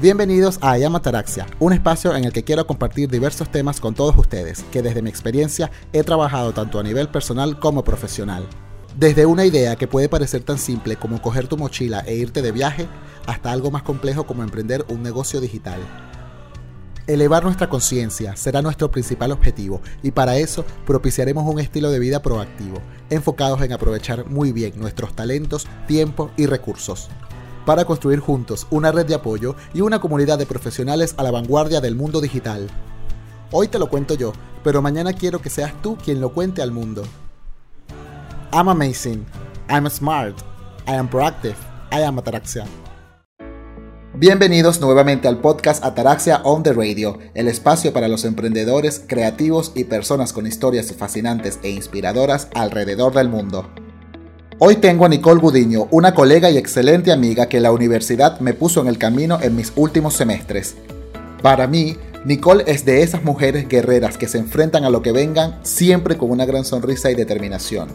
Bienvenidos a Ayamataraxia, un espacio en el que quiero compartir diversos temas con todos ustedes, que desde mi experiencia he trabajado tanto a nivel personal como profesional. Desde una idea que puede parecer tan simple como coger tu mochila e irte de viaje, hasta algo más complejo como emprender un negocio digital. Elevar nuestra conciencia será nuestro principal objetivo y para eso propiciaremos un estilo de vida proactivo, enfocados en aprovechar muy bien nuestros talentos, tiempo y recursos, para construir juntos una red de apoyo y una comunidad de profesionales a la vanguardia del mundo digital. Hoy te lo cuento yo, pero mañana quiero que seas tú quien lo cuente al mundo. I'm amazing, I'm smart, I am proactive, I am ataraxia. Bienvenidos nuevamente al podcast Ataraxia on the Radio, el espacio para los emprendedores, creativos y personas con historias fascinantes e inspiradoras alrededor del mundo. Hoy tengo a Nicole Gudiño, una colega y excelente amiga que la universidad me puso en el camino en mis últimos semestres. Para mí, Nicole es de esas mujeres guerreras que se enfrentan a lo que vengan siempre con una gran sonrisa y determinación.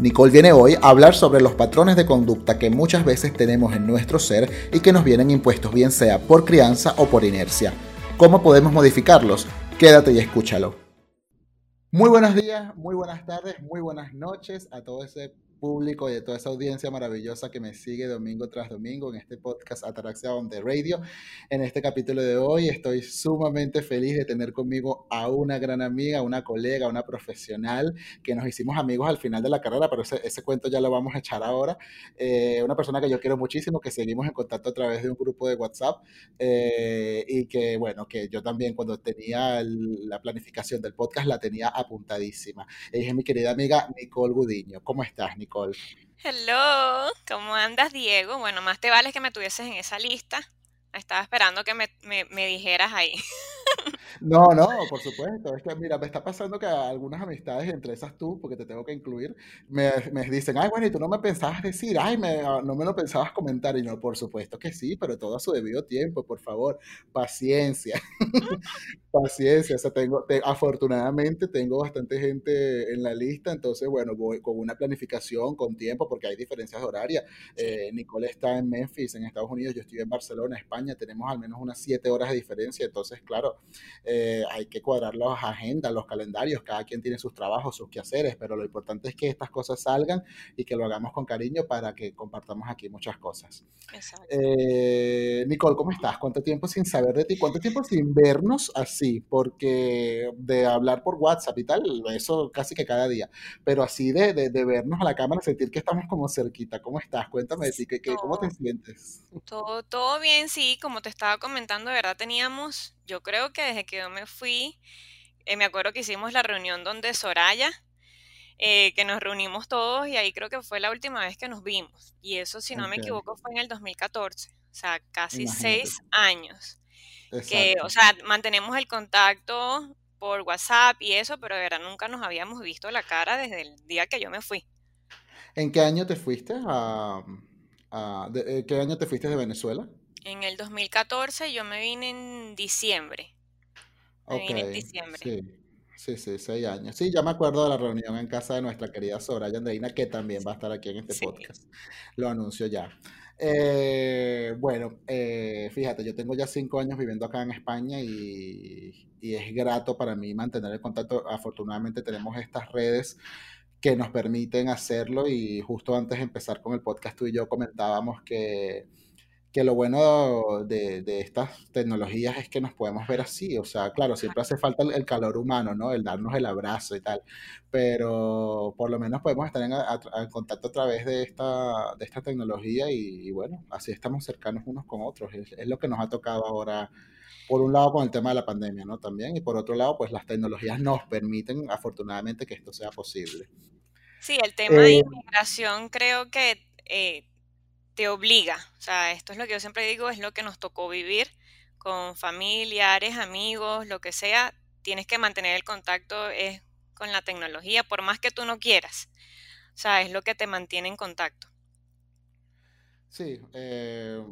Nicole viene hoy a hablar sobre los patrones de conducta que muchas veces tenemos en nuestro ser y que nos vienen impuestos bien sea por crianza o por inercia. ¿Cómo podemos modificarlos? Quédate y escúchalo. Muy buenos días, muy buenas tardes, muy buenas noches a todo ese público y de toda esa audiencia maravillosa que me sigue domingo tras domingo en este podcast Ataraxia on the Radio. En este capítulo de hoy estoy sumamente feliz de tener conmigo a una gran amiga, una colega, una profesional que nos hicimos amigos al final de la carrera, pero ese, ese cuento ya lo vamos a echar ahora. Eh, una persona que yo quiero muchísimo, que seguimos en contacto a través de un grupo de WhatsApp eh, y que, bueno, que yo también cuando tenía la planificación del podcast la tenía apuntadísima. Ella es mi querida amiga Nicole Gudiño. ¿Cómo estás, Nicole? Hello, ¿cómo andas, Diego? Bueno, más te vale que me tuvieses en esa lista. Estaba esperando que me, me, me dijeras ahí. No, no, por supuesto. Es que, mira, me está pasando que algunas amistades, entre esas tú, porque te tengo que incluir, me, me dicen, ay, bueno, y tú no me pensabas decir, ay, me, ah, no me lo pensabas comentar. Y yo, por supuesto que sí, pero todo a su debido tiempo, por favor, paciencia. paciencia. O sea, tengo, te- afortunadamente tengo bastante gente en la lista, entonces, bueno, voy con una planificación, con tiempo, porque hay diferencias horarias. Eh, Nicole está en Memphis, en Estados Unidos, yo estoy en Barcelona, España, tenemos al menos unas siete horas de diferencia, entonces, claro eh, hay que cuadrar las agendas, los calendarios, cada quien tiene sus trabajos, sus quehaceres, pero lo importante es que estas cosas salgan y que lo hagamos con cariño para que compartamos aquí muchas cosas. exacto. Eh, Nicole, ¿cómo estás? ¿Cuánto tiempo sin saber de ti? ¿Cuánto tiempo sin vernos así? Porque de hablar por WhatsApp y tal, eso casi que cada día, pero así de, de, de vernos a la cámara, sentir que estamos como cerquita. ¿Cómo estás? Cuéntame de ti, ¿qué, qué- cómo te sientes? todo, todo bien, sí, como te estaba comentando, de verdad teníamos, yo creo que desde que yo me fui, eh, me acuerdo que hicimos la reunión donde Soraya, eh, que nos reunimos todos y ahí creo que fue la última vez que nos vimos. Y eso, si no me equivoco, fue en el 2014, o sea, casi imagínate. seis años. que, o sea, mantenemos el contacto por WhatsApp y eso, pero de verdad nunca nos habíamos visto la cara desde el día que yo me fui. ¿En qué año te fuiste a, a- de- eh, qué año te fuiste de Venezuela? En el 2014 yo me vine en diciembre, me vine en diciembre. sí, sí, sí, seis años. Sí, ya me acuerdo de la reunión en casa de nuestra querida Soraya Andreina, que también va a estar aquí en este Sí, podcast. Lo anuncio ya. Eh, bueno, eh, fíjate, yo tengo ya cinco años viviendo acá en España y, y es grato para mí mantener el contacto. Afortunadamente tenemos estas redes que nos permiten hacerlo y justo antes de empezar con el podcast tú y yo comentábamos que que lo bueno de, de estas tecnologías es que nos podemos ver así, o sea, claro, siempre hace falta el, el calor humano, ¿no? El darnos el abrazo y tal, pero por lo menos podemos estar en, a- a- en contacto a través de esta, de esta tecnología y, y bueno, así estamos cercanos unos con otros, es, es lo que nos ha tocado ahora, por un lado con el tema de la pandemia, ¿no? También, y por otro lado, pues las tecnologías nos permiten, afortunadamente, que esto sea posible. Sí, el tema de Eh, inmigración creo que eh, te obliga, o sea, esto es lo que yo siempre digo, es lo que nos tocó vivir con familiares, amigos, lo que sea, tienes que mantener el contacto es con la tecnología, por más que tú no quieras, o sea, es lo que te mantiene en contacto. Sí, eh,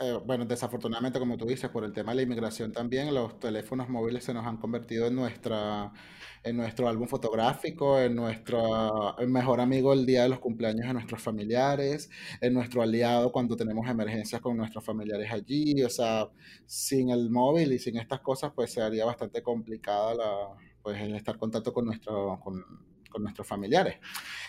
eh, bueno, desafortunadamente, como tú dices, por el tema de la inmigración también, los teléfonos móviles se nos han convertido en nuestra, en nuestro álbum fotográfico, en nuestro mejor amigo el día de los cumpleaños de nuestros familiares, en nuestro aliado cuando tenemos emergencias con nuestros familiares allí. O sea, sin el móvil y sin estas cosas, pues sería bastante complicada la, pues, el estar en contacto con, nuestro, con, con nuestros familiares.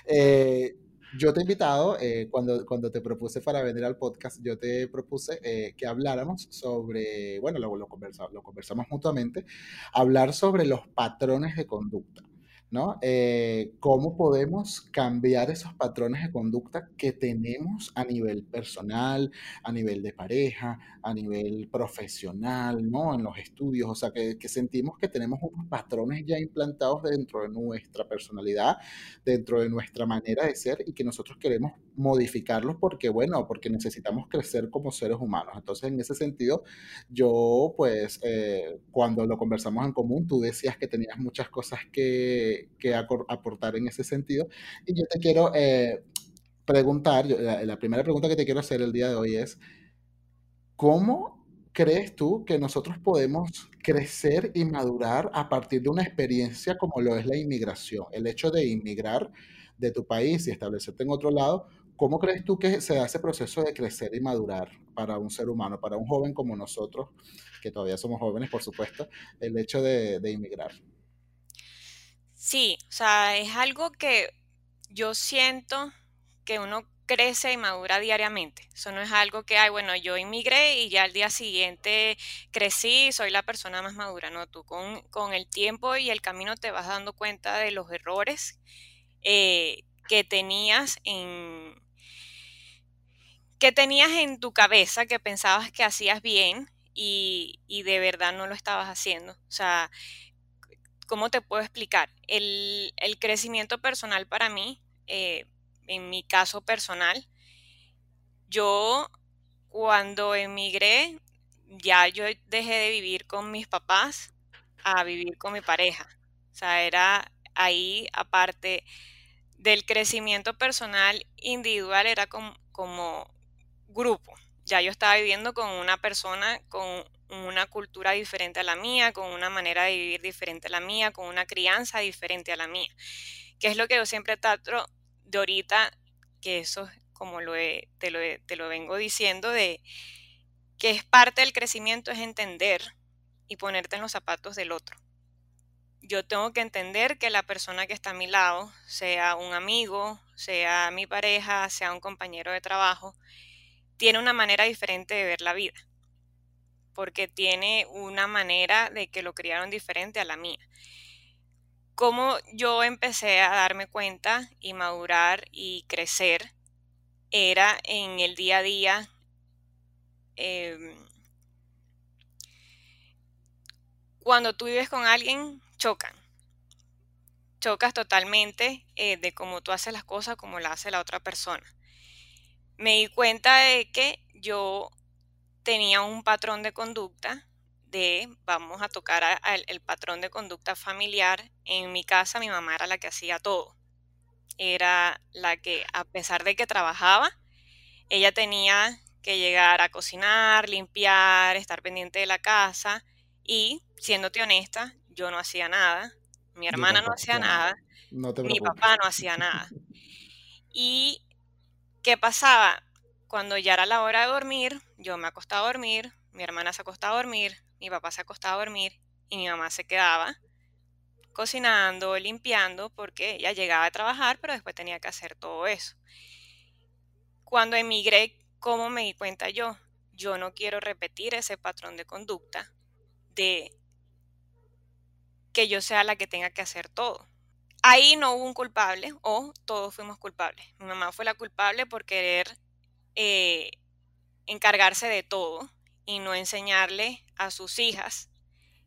Eh, yo te he invitado, eh, cuando, cuando te propuse para venir al podcast, yo te propuse eh, que habláramos sobre, bueno, lo, lo, conversamos, lo conversamos mutuamente, hablar sobre los patrones de conducta. ¿No? Eh, ¿Cómo podemos cambiar esos patrones de conducta que tenemos a nivel personal, a nivel de pareja, a nivel profesional, ¿no? En los estudios, o sea, que, sentimos que tenemos unos patrones ya implantados dentro de nuestra personalidad, dentro de nuestra manera de ser y que nosotros queremos modificarlos porque, bueno, porque necesitamos crecer como seres humanos. Entonces, en ese sentido, yo, pues, eh, cuando lo conversamos en común, tú decías que tenías muchas cosas que que, aportar en ese sentido. Y yo te quiero eh, preguntar, la, primera pregunta que te quiero hacer el día de hoy es, ¿cómo crees tú que nosotros podemos crecer y madurar a partir de una experiencia como lo es la inmigración? El hecho de inmigrar de tu país y establecerte en otro lado, ¿Cómo crees tú que se da ese proceso de crecer y madurar para un ser humano, para un joven como nosotros, que todavía somos jóvenes, por supuesto, el hecho de, de inmigrar? Sí, o sea, es algo que yo siento que uno crece y madura diariamente. Eso no es algo que, ay, bueno, yo inmigré y ya al día siguiente crecí y soy la persona más madura. No, tú con, con el tiempo y el camino te vas dando cuenta de los errores eh, que tenías en que tenías en tu cabeza, que pensabas que hacías bien y, y de verdad no lo estabas haciendo. O sea, ¿cómo te puedo explicar? El, crecimiento personal para mí, eh, en mi caso personal, yo cuando emigré, ya yo dejé de vivir con mis papás a vivir con mi pareja. O sea, era ahí, aparte del crecimiento personal individual, era como, como grupo. Ya yo estaba viviendo con una persona con una cultura diferente a la mía, con una manera de vivir diferente a la mía, con una crianza diferente a la mía. Que es lo que yo siempre trato de ahorita, que eso como lo te, lo te lo vengo diciendo, de que es parte del crecimiento, es entender y ponerte en los zapatos del otro. Yo tengo que entender que la persona que está a mi lado, sea un amigo, sea mi pareja, sea un compañero de trabajo, tiene una manera diferente de ver la vida porque tiene una manera de que lo criaron diferente a la mía. Cómo yo empecé a darme cuenta y madurar y crecer era en el día a día. Em, cuando tú vives con alguien, chocan. Chocas totalmente eh, de cómo tú haces las cosas, como la hace la otra persona. Me di cuenta de que yo tenía un patrón de conducta de, vamos a tocar el patrón de conducta familiar. En mi casa mi mamá era la que hacía todo. Era la que, a pesar de que trabajaba, ella tenía que llegar a cocinar, limpiar, estar pendiente de la casa y, siéndote honesta, yo no hacía nada, mi hermana no hacía nada, mi papá no hacía nada. ¿Y qué pasaba? Cuando ya era la hora de dormir, yo me acostaba a dormir, mi hermana se acostaba a dormir, mi papá se acostaba a dormir y mi mamá se quedaba cocinando, limpiando, porque ella llegaba a trabajar, pero después tenía que hacer todo eso. Cuando emigré, ¿cómo me di cuenta yo? Yo no quiero repetir ese patrón de conducta de que yo sea la que tenga que hacer todo. Ahí no hubo un culpable o todos fuimos culpables. Mi mamá fue la culpable por querer eh, encargarse de todo y no enseñarle a sus hijas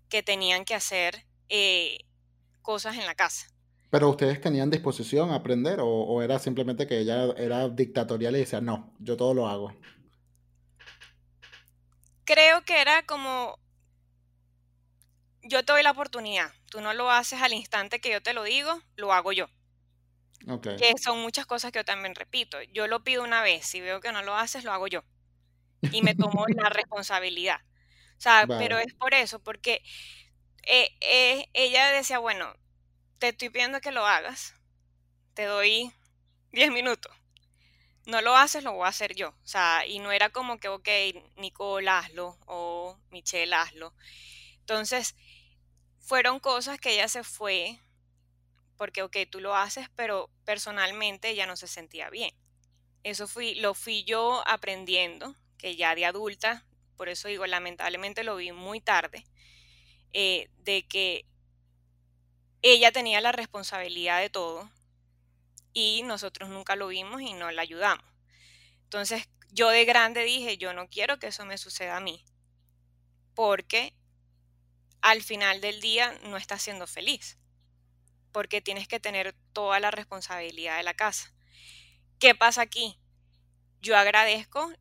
que tenían que hacer eh, cosas en la casa. ¿Pero ustedes tenían disposición a aprender o, era simplemente que ella era dictatorial y decía, no, yo todo lo hago? Creo que era como, yo te doy la oportunidad, tú no lo haces al instante que yo te lo digo, lo hago yo. Que son muchas cosas que yo también repito. Yo lo pido una vez, si veo que no lo haces, lo hago yo. Y me tomó la responsabilidad. O sea, pero es por eso, porque eh, eh, ella decía, bueno, te estoy pidiendo que lo hagas, te doy 10 minutos. No lo haces, lo voy a hacer yo. O sea, y no era como que, ok, Nicole, hazlo, o Michelle, hazlo. Entonces, fueron cosas que ella se fue, porque, ok, tú lo haces, pero personalmente ella no se sentía bien. Eso fui, lo fui yo aprendiendo, que ya de adulta, por eso digo, lamentablemente lo vi muy tarde, eh, de que ella tenía la responsabilidad de todo y nosotros nunca lo vimos y no la ayudamos. Entonces yo de grande dije, yo no quiero que eso me suceda a mí, porque al final del día no estás siendo feliz, porque tienes que tener toda la responsabilidad de la casa. ¿Qué pasa aquí? Yo agradezco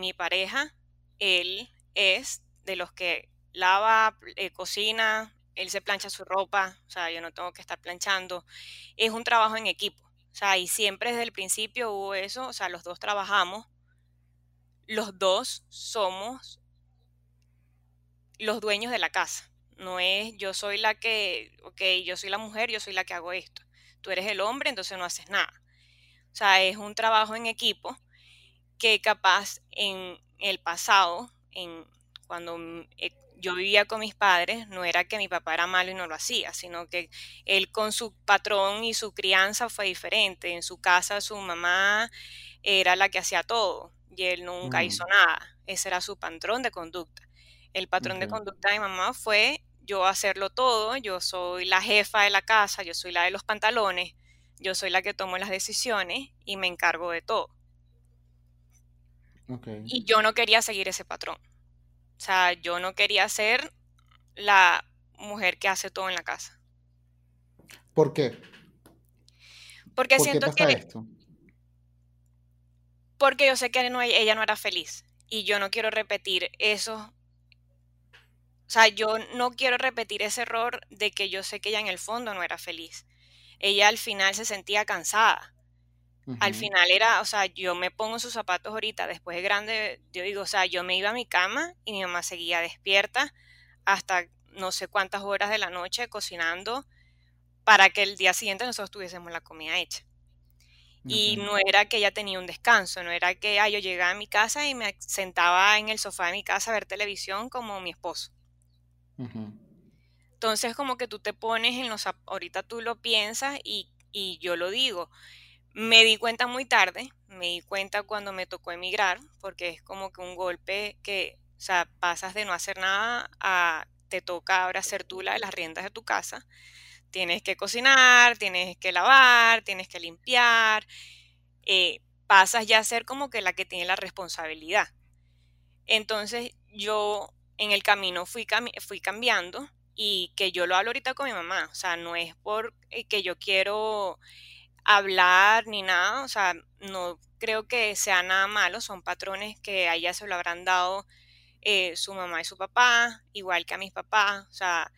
mi pareja, él es de los que lava, eh, cocina, él se plancha su ropa, o sea, yo no tengo que estar planchando. Es un trabajo en equipo, o sea, y siempre desde el principio hubo eso, o sea, los dos trabajamos, los dos somos los dueños de la casa. No es yo soy la que, ok, yo soy la mujer, yo soy la que hago esto. Tú eres el hombre, entonces no haces nada. O sea, es un trabajo en equipo que capaz en el pasado, en cuando eh, yo vivía con mis padres, no era que mi papá era malo y no lo hacía, sino que él con su patrón y su crianza fue diferente. En su casa su mamá era la que hacía todo y él nunca hizo mm. nada. Ese era su patrón de conducta. El patrón de conducta de mi mamá fue yo hacerlo todo, yo soy la jefa de la casa, yo soy la de los pantalones, yo soy la que tomo las decisiones y me encargo de todo. Y yo no quería seguir ese patrón. O sea, yo no quería ser la mujer que hace todo en la casa. ¿Por qué? Porque siento que... Esto? Porque yo sé que ella no era feliz y yo no quiero repetir eso. O sea, yo no quiero repetir ese error de que yo sé que ella en el fondo no era feliz. Ella al final se sentía cansada al final era, o sea, yo me pongo sus zapatos ahorita, después de grande, yo digo, o sea, yo me iba a mi cama y mi mamá seguía despierta hasta no sé cuántas horas de la noche cocinando para que el día siguiente nosotros tuviésemos la comida hecha. Y no era que ella tenía un descanso, no era que yo llegaba a mi casa y me sentaba en el sofá de mi casa a ver televisión como mi esposo. Entonces como que tú te pones en los, ahorita tú lo piensas y, y yo lo digo, me di cuenta muy tarde, me di cuenta cuando me tocó emigrar, porque es como que un golpe que, o sea, pasas de no hacer nada a te toca ahora ser tú la de las riendas de tu casa. Tienes que cocinar, tienes que lavar, tienes que limpiar. Eh, pasas ya a ser como que la que tiene la responsabilidad. Entonces yo en el camino fui, fui cambiando y que yo lo hablo ahorita con mi mamá. O sea, no es por eh, que yo quiero hablar ni nada, o sea, no creo que sea nada malo, son patrones que a ella se lo habrán dado eh, su mamá y su papá, igual que a mis papás, o sea,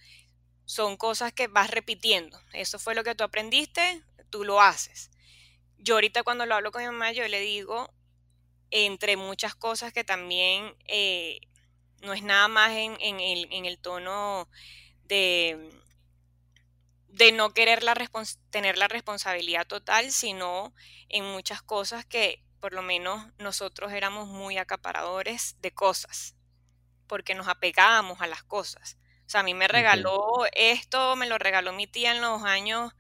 son cosas que vas repitiendo. Eso fue lo que tú aprendiste, tú lo haces. Yo ahorita cuando lo hablo con mi mamá, yo le digo, entre muchas cosas que también eh, no es nada más en, en el tono de de no querer la tener la responsabilidad total, sino en muchas cosas que por lo menos nosotros éramos muy acaparadores de cosas, porque nos apegábamos a las cosas. O sea, a mí me regaló esto, me lo regaló mi tía en los años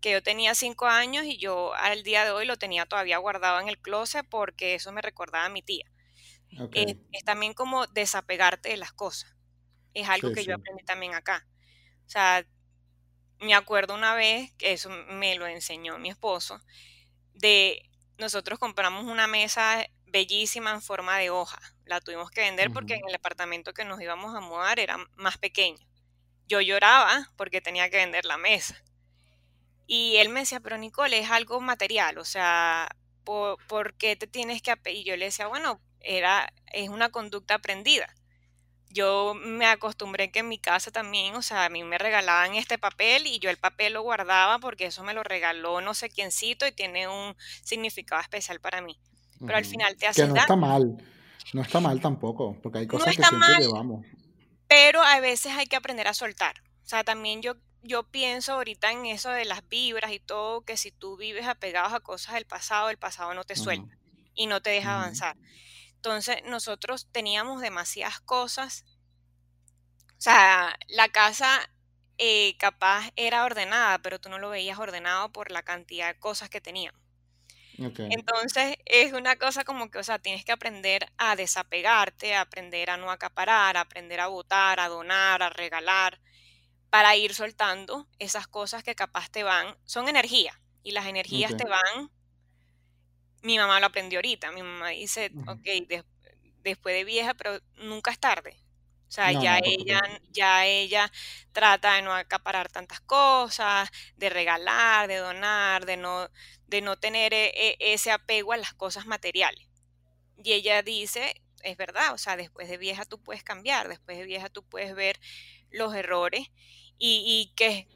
que yo tenía cinco años y yo al día de hoy lo tenía todavía guardado en el closet porque eso me recordaba a mi tía. Es, también como desapegarte de las cosas. Es algo que yo aprendí también acá. O sea, me acuerdo una vez, que eso me lo enseñó mi esposo, de nosotros compramos una mesa bellísima en forma de hoja. La tuvimos que vender porque en el apartamento que nos íbamos a mudar era más pequeño. Yo lloraba porque tenía que vender la mesa. Y él me decía, pero Nicole, es algo material, o sea, ¿por, ¿por qué te tienes que...? Y yo le decía, bueno, era, es una conducta aprendida yo me acostumbré que en mi casa también, o sea, a mí me regalaban este papel y yo el papel lo guardaba porque eso me lo regaló no sé quiéncito y tiene un significado especial para mí. Pero al final te hace Que no está mal. No está mal tampoco, porque hay cosas que siempre llevamos. Pero a veces hay que aprender a soltar. O sea, también yo, yo pienso ahorita en eso de las vibras y todo, que si tú vives apegados a cosas del pasado, el pasado no te suelta y no te deja avanzar. Entonces, nosotros teníamos demasiadas cosas. O sea, la casa eh, capaz era ordenada, pero tú no lo veías ordenado por la cantidad de cosas que teníamos. Entonces es una cosa como que, o sea, tienes que aprender a desapegarte, a aprender a no acaparar, a aprender a votar, a donar, a regalar, para ir soltando esas cosas que capaz te van, son energía, y las energías te van, mi mamá lo aprendió ahorita, mi mamá dice, ok, después de vieja, pero nunca es tarde. O sea, ya ella, ya ella trata de no acaparar tantas cosas, de regalar, de donar, de no, de no tener e, e, ese apego a las cosas materiales. Y ella dice, es verdad, o sea, después de vieja tú puedes cambiar, después de vieja tú puedes ver los errores y, y que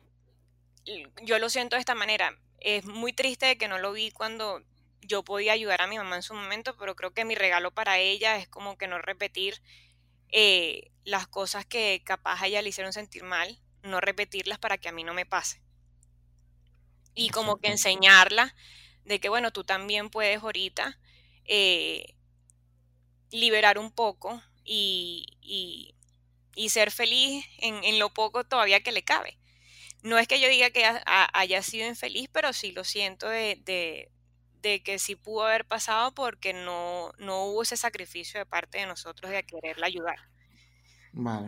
yo lo siento de esta manera. Es muy triste que no lo vi cuando yo podía ayudar a mi mamá en su momento, pero creo que mi regalo para ella es como que no repetir eh, las cosas que capaz a ella le hicieron sentir mal, no repetirlas para que a mí no me pase. Y como que enseñarla de que, bueno, tú también puedes ahorita eh, liberar un poco y, ser feliz en, lo poco todavía que le cabe. No es que yo diga que haya sido infeliz, pero sí lo siento de, que sí pudo haber pasado porque no, no hubo ese sacrificio de parte de nosotros de quererla ayudar.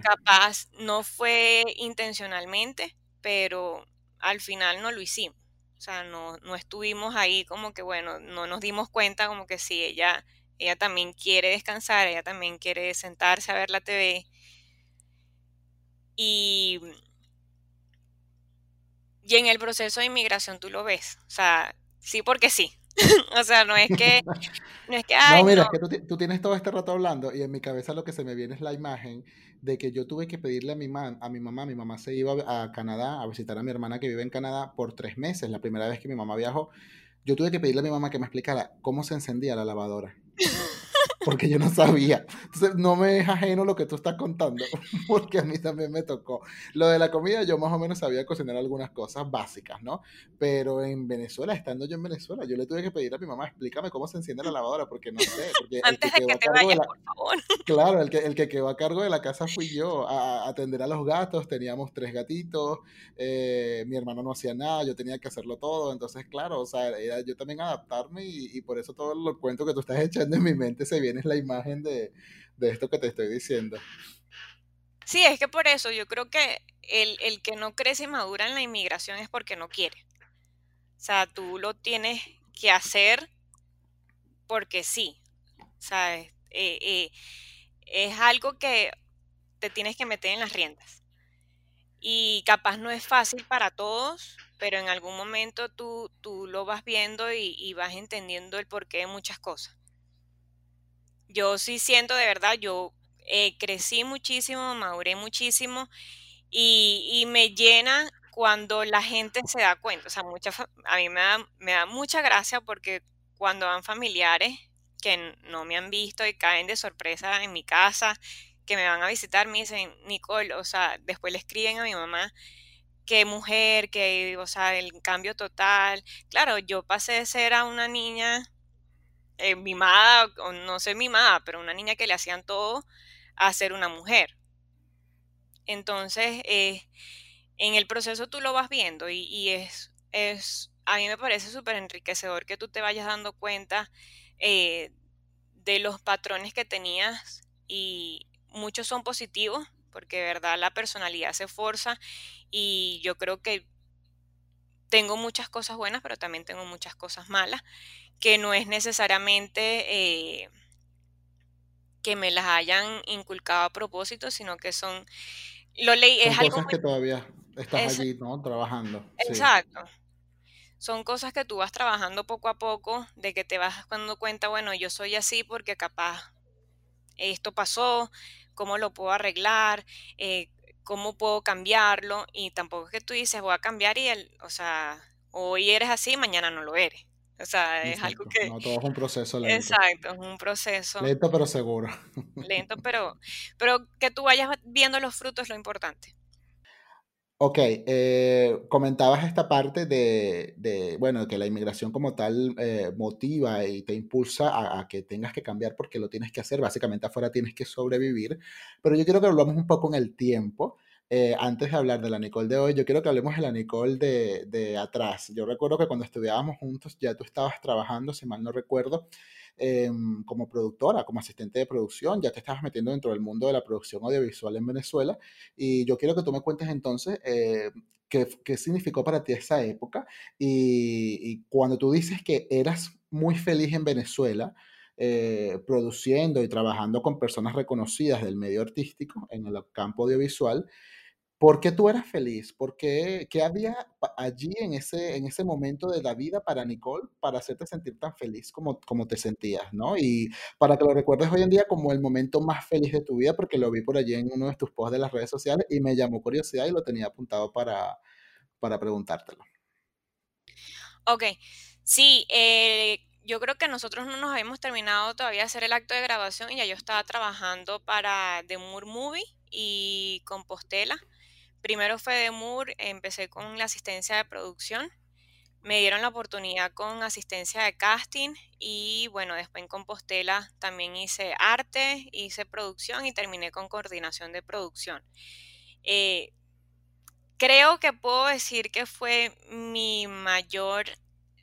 Capaz no fue intencionalmente, pero al final no lo hicimos. O sea, no, no estuvimos ahí como que, bueno, no nos dimos cuenta como que sí, ella, ella también quiere descansar, ella también quiere sentarse a ver la TV. Y, y en el proceso de inmigración tú lo ves. O sea, sí porque sí. o sea, no es que, no es que, no, mira, es que tú, tú, tienes todo este rato hablando y en mi cabeza lo que se me viene es la imagen de que yo tuve que pedirle a mi, a mi mamá, mi mamá se iba a Canadá a visitar a mi hermana que vive en Canadá por tres meses, la primera vez que mi mamá viajó, yo tuve que pedirle a mi mamá que me explicara cómo se encendía la lavadora porque yo no sabía. Entonces, no me es ajeno lo que tú estás contando, porque a mí también me tocó. Lo de la comida, yo más o menos sabía cocinar algunas cosas básicas, ¿no? Pero en Venezuela, estando yo en Venezuela, yo le tuve que pedir a mi mamá, explícame cómo se enciende la lavadora, porque no sé. Antes de que te vayas, por favor. Claro, el que, el que quedó a cargo de la casa fui yo, a, atender a los gatos, teníamos tres gatitos, eh, mi hermano no hacía nada, yo tenía que hacerlo todo, entonces, claro, o sea, era yo también adaptarme y, y por eso todo lo cuento que tú estás echando en mi mente se viene la imagen de, esto que te estoy diciendo. Sí, es que por eso yo creo que el, que no crece y madura en la inmigración es porque no quiere. O sea, tú lo tienes que hacer porque sí. ¿Sabes? Eh, eh, es algo que te tienes que meter en las riendas. Y capaz no es fácil para todos, pero en algún momento tú, tú lo vas viendo y, y vas entendiendo el porqué de muchas cosas yo sí siento de verdad, yo eh, crecí muchísimo, maduré muchísimo y, me llena cuando la gente se da cuenta. O sea, mucha, a mí me da, me da mucha gracia porque cuando van familiares que no me han visto y caen de sorpresa en mi casa, que me van a visitar, me dicen, Nicole, o sea, después le escriben a mi mamá, qué mujer, que, o sea, el cambio total. Claro, yo pasé de ser a una niña eh, mimada, o no sé mimada, pero una niña que le hacían todo a ser una mujer. Entonces, eh, en el proceso tú lo vas viendo y, es, es, a mí me parece súper enriquecedor que tú te vayas dando cuenta eh, de los patrones que tenías y muchos son positivos porque de verdad la personalidad se forza y yo creo que tengo muchas cosas buenas, pero también tengo muchas cosas malas que no es necesariamente eh, que me las hayan inculcado a propósito, sino que son... Lo leí, es cosas que todavía estás allí, ¿no? Trabajando. Exacto. Son cosas que tú vas trabajando poco a poco, de que te vas dando cuenta, bueno, yo soy así porque capaz esto pasó, cómo lo puedo arreglar, eh, cómo puedo cambiarlo, y tampoco es que tú dices, voy a cambiar y, el, o sea, hoy eres así, mañana no lo eres. O sea, es algo que... No, todo es un proceso lento. Exacto, es un proceso. Lento pero seguro. Lento, pero, pero que tú vayas viendo los frutos es lo importante. Ok, eh, comentabas esta parte de, de, bueno, que la inmigración como tal eh, motiva y te impulsa a, a, que tengas que cambiar porque lo tienes que hacer. Básicamente afuera tienes que sobrevivir. Pero yo quiero que hablemos un poco en el tiempo. Eh, antes de hablar de la Nicole de hoy, yo quiero que hablemos de la Nicole de, de atrás. Yo recuerdo que cuando estudiábamos juntos ya tú estabas trabajando, si mal no recuerdo, Em, como productora, como asistente de producción, ya te estabas metiendo dentro del mundo de la producción audiovisual en Venezuela. Y yo quiero que tú me cuentes entonces eh, qué, qué, significó para ti esa época y, y, cuando tú dices que eras muy feliz en Venezuela. Eh, produciendo y trabajando con personas reconocidas del medio artístico en el campo audiovisual, ¿Por qué tú eras feliz? ¿Por qué, había allí en ese, en ese momento de la vida para Nicole para hacerte sentir tan feliz como, como te sentías, ¿no? Y para que lo recuerdes hoy en día como el momento más feliz de tu vida, porque lo vi por allí en uno de tus posts de las redes sociales y me llamó curiosidad y lo tenía apuntado para, para preguntártelo. Ok, sí, eh, yo creo que nosotros no nos habíamos terminado todavía de hacer el acto de grabación y ya yo estaba trabajando para The Moore Movie y Compostela Primero fue de Moore, empecé con la asistencia de producción. Me dieron la oportunidad con asistencia de casting y bueno, después en Compostela también hice arte, hice producción y terminé con coordinación de producción. Eh, creo que puedo decir que fue mi mayor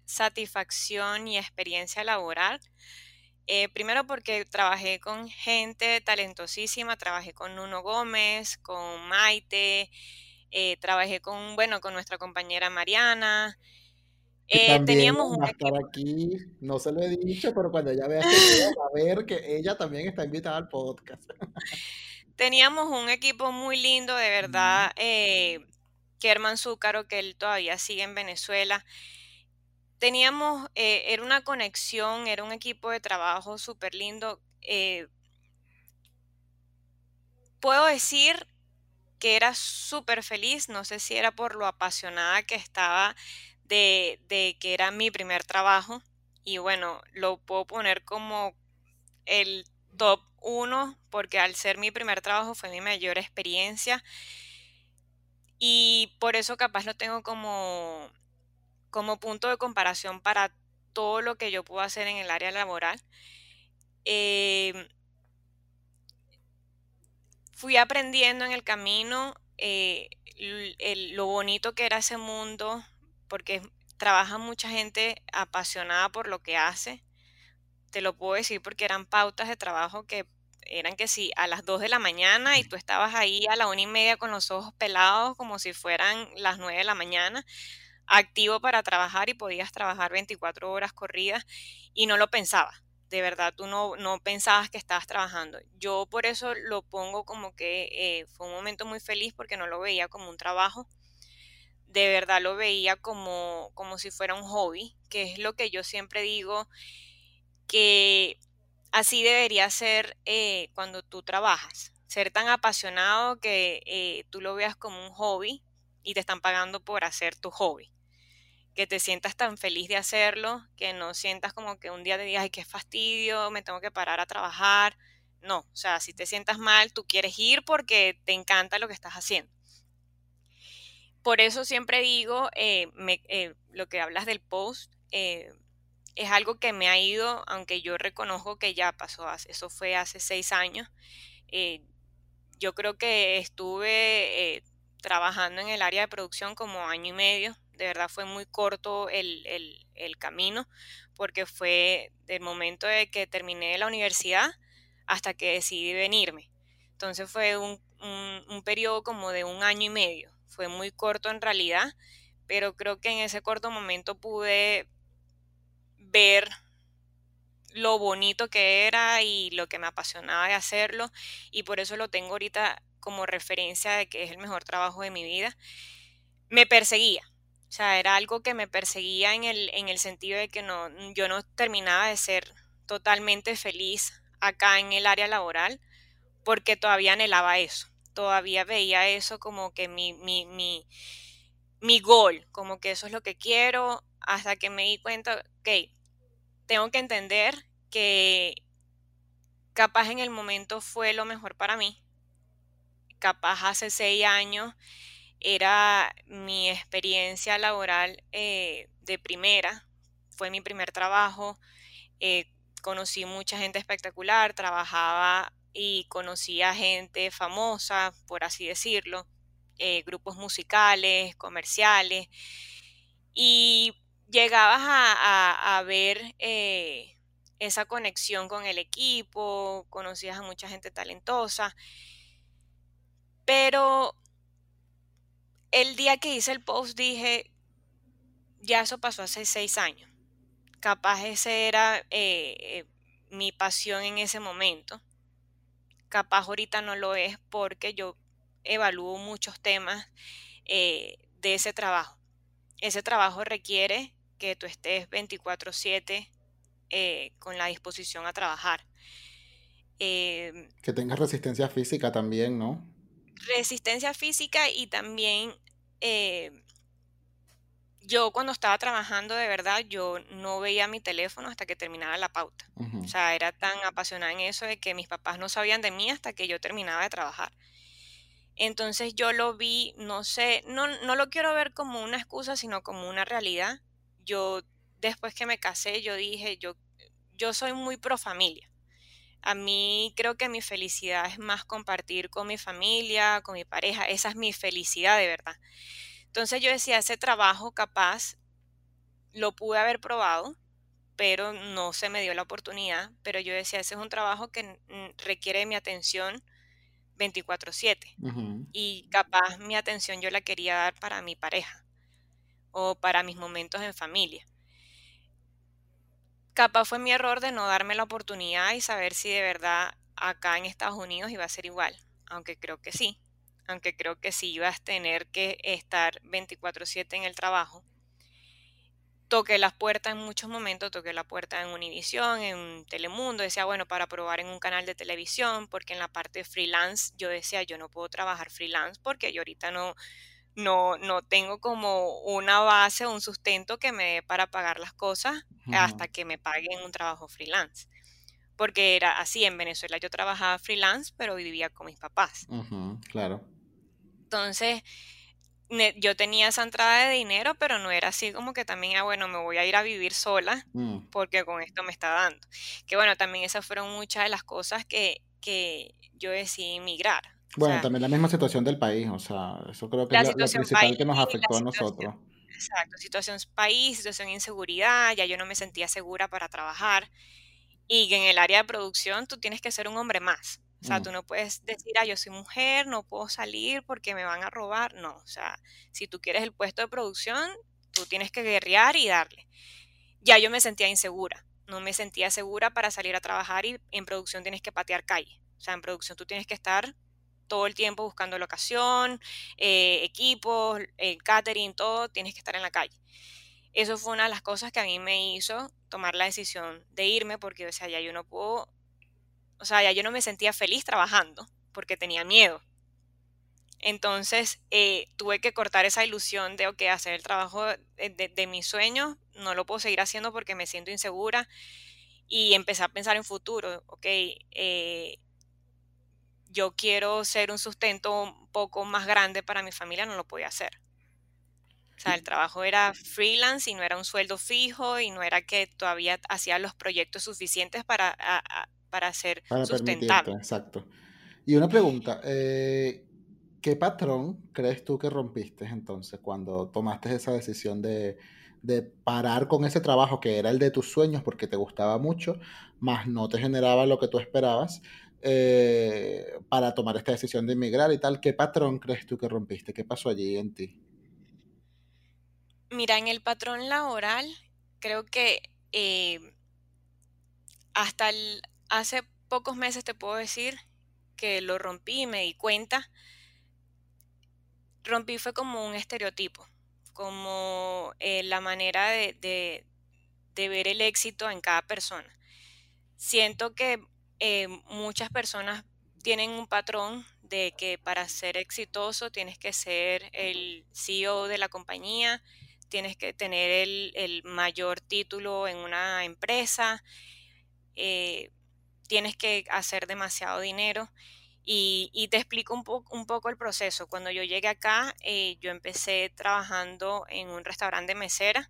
satisfacción y experiencia laboral. Eh, primero porque trabajé con gente talentosísima, trabajé con Nuno Gómez, con Maite, eh, trabajé con, bueno, con nuestra compañera Mariana. Eh, teníamos un estar aquí, no se lo he dicho, pero cuando ella vea este va a ver que ella también está invitada al podcast. teníamos un equipo muy lindo, de verdad. Eh, Kerman Zúcaro, que él todavía sigue en Venezuela teníamos, eh, era una conexión, era un equipo de trabajo súper lindo. Eh, puedo decir que era súper feliz, no sé si era por lo apasionada que estaba de, de que era mi primer trabajo. Y bueno, lo puedo poner como el top uno, porque al ser mi primer trabajo fue mi mayor experiencia. Y por eso capaz lo tengo como como punto de comparación para todo lo que yo puedo hacer en el área laboral. Em, fui aprendiendo en el camino eh, lo bonito que era ese mundo, porque trabaja mucha gente apasionada por lo que hace. Te lo puedo decir porque eran pautas de trabajo que eran que sí, a las 2 de la mañana y tú estabas ahí a la una y media con los ojos pelados como si fueran las 9 de la mañana activo para trabajar y podías trabajar 24 horas corridas y no lo pensabas. De verdad, tú no, no pensabas que estabas trabajando. Yo por eso lo pongo como que eh, fue un momento muy feliz porque no lo veía como un trabajo. De verdad lo veía como, como si fuera un hobby, que es lo que yo siempre digo, que así debería ser eh, cuando tú trabajas. Ser tan apasionado que eh, tú lo veas como un hobby y te están pagando por hacer tu hobby que te sientas tan feliz de hacerlo, que no sientas como que un día te digas, ay, qué fastidio, me tengo que parar a trabajar. No, o sea, si te sientas mal, tú quieres ir porque te encanta lo que estás haciendo. Por eso siempre digo, eh, eh, lo que hablas del post, eh, es algo que me ha ido, aunque yo reconozco que ya pasó, eso fue hace seis años. yo creo que estuve trabajando en el área de producción como año y medio, de verdad fue muy corto el, camino, porque fue del momento de que terminé la universidad hasta que decidí venirme. Entonces fue un, un, periodo como de un año y medio. Fue muy corto en realidad, pero creo que en ese corto momento pude ver lo bonito que era y lo que me apasionaba de hacerlo y por eso lo tengo ahorita como referencia de que es el mejor trabajo de mi vida. Me perseguía, o sea, era algo que me perseguía en el, en el sentido de que no, yo no terminaba de ser totalmente feliz acá en el área laboral porque todavía anhelaba eso, todavía veía eso como que mi, mi, mi, mi gol, como que eso es lo que quiero, hasta que me di cuenta, ok, tengo que entender que capaz en el momento fue lo mejor para mí. Capaz hace seis años era mi experiencia laboral eh, de primera, fue mi primer trabajo, eh, conocí mucha gente espectacular, trabajaba y conocía gente famosa, por así decirlo, eh, grupos musicales, comerciales, y llegabas a, ver eh, esa conexión con el equipo, conocías a mucha gente talentosa, pero el día que hice el post dije, ya eso pasó hace seis años, capaz ese era eh, mi pasión en ese momento, capaz ahorita no lo es porque yo evalúo muchos temas eh, de ese trabajo. Ese trabajo requiere que tú estés 24/7 eh, con la disposición a trabajar. Que tengas resistencia física también, ¿no? Resistencia física y también eh, yo cuando estaba trabajando de verdad, yo no veía mi teléfono hasta que terminaba la pauta. O sea, era tan apasionada en eso de que mis papás no sabían de mí hasta que yo terminaba de trabajar. Entonces yo lo vi, no sé, no, no lo quiero ver como una excusa, sino como una realidad. Yo, después que me casé, yo dije, yo, yo soy muy pro familia. A mí creo que mi felicidad es más compartir con mi familia, con mi pareja. Esa es mi felicidad de verdad. Entonces yo decía, ese trabajo capaz lo pude haber probado, pero no se me dio la oportunidad. Pero yo decía, ese es un trabajo que requiere mi atención 24/7. Y capaz mi atención yo la quería dar para mi pareja o para mis momentos en familia. Capaz fue mi error de no darme la oportunidad y saber si de verdad acá en Estados Unidos iba a ser igual, aunque creo que sí, aunque creo que sí ibas a tener que estar 24/7 en el trabajo. Toqué las puertas en muchos momentos, toqué la puerta en Univision, en Telemundo, decía, bueno, para probar en un canal de televisión, porque en la parte de freelance yo decía, yo no puedo trabajar freelance porque yo ahorita no, no, no tengo como una base, un sustento que me dé para pagar las cosas hasta que me paguen un trabajo freelance. Porque era así, en Venezuela yo trabajaba freelance, pero vivía con mis papás. claro. Entonces, yo tenía esa entrada de dinero, pero no era así como que también, ah, bueno, me voy a ir a vivir sola mm. porque con esto me está dando. Que bueno, también esas fueron muchas de las cosas que, que yo decidí emigrar. Bueno, también la misma situación del país, o sea, eso creo que es lo principal que nos afectó a nosotros. Exacto, situación país, situación inseguridad, ya yo no me sentía segura para trabajar y en el área de producción tú tienes que ser un hombre más. O sea, mm. tú no puedes decir, ah, yo soy mujer, no puedo salir porque me van a robar. No, o sea, si tú quieres el puesto de producción, tú tienes que guerrear y darle. Ya yo me sentía insegura, no me sentía segura para salir a trabajar y en producción tienes que patear calle. O sea, en producción tú tienes que estar todo el tiempo buscando locación, eh, equipos, catering, todo, tienes que estar en la calle. Eso fue una de las cosas que a mí me hizo tomar la decisión de irme porque, o sea, ya yo no puedo o sea, ya yo no me sentía feliz trabajando porque tenía miedo. Entonces eh, tuve que cortar esa ilusión de, que hacer el trabajo de, de, mis sueños, no lo puedo seguir haciendo porque me siento insegura y empecé a pensar en futuro, ok, eh, yo quiero ser un sustento un poco más grande para mi familia, no lo podía hacer. O sea, el trabajo era freelance y no era un sueldo fijo y no era que todavía hacía los proyectos suficientes para para ser sustentable. Exacto. Y una pregunta, eh, ¿qué patrón crees tú que rompiste entonces cuando tomaste esa decisión de, parar con ese trabajo que era el de tus sueños porque te gustaba mucho, más no te generaba lo que tú esperabas? Eh, para tomar esta decisión de emigrar y tal, ¿qué patrón crees tú que rompiste? ¿Qué pasó allí en ti? Mira, en el patrón laboral, creo que eh, hasta hace pocos meses te puedo decir que lo rompí y me di cuenta. Rompí fue como un estereotipo, como eh, la manera de, ver el éxito en cada persona. Siento que eh, muchas personas tienen un patrón de que para ser exitoso tienes que ser el CEO de la compañía, tienes que tener el, mayor título en una empresa, eh, tienes que hacer demasiado dinero. Y, te explico un, un, poco el proceso. Cuando yo llegué acá, eh, yo empecé trabajando en un restaurante de mesera.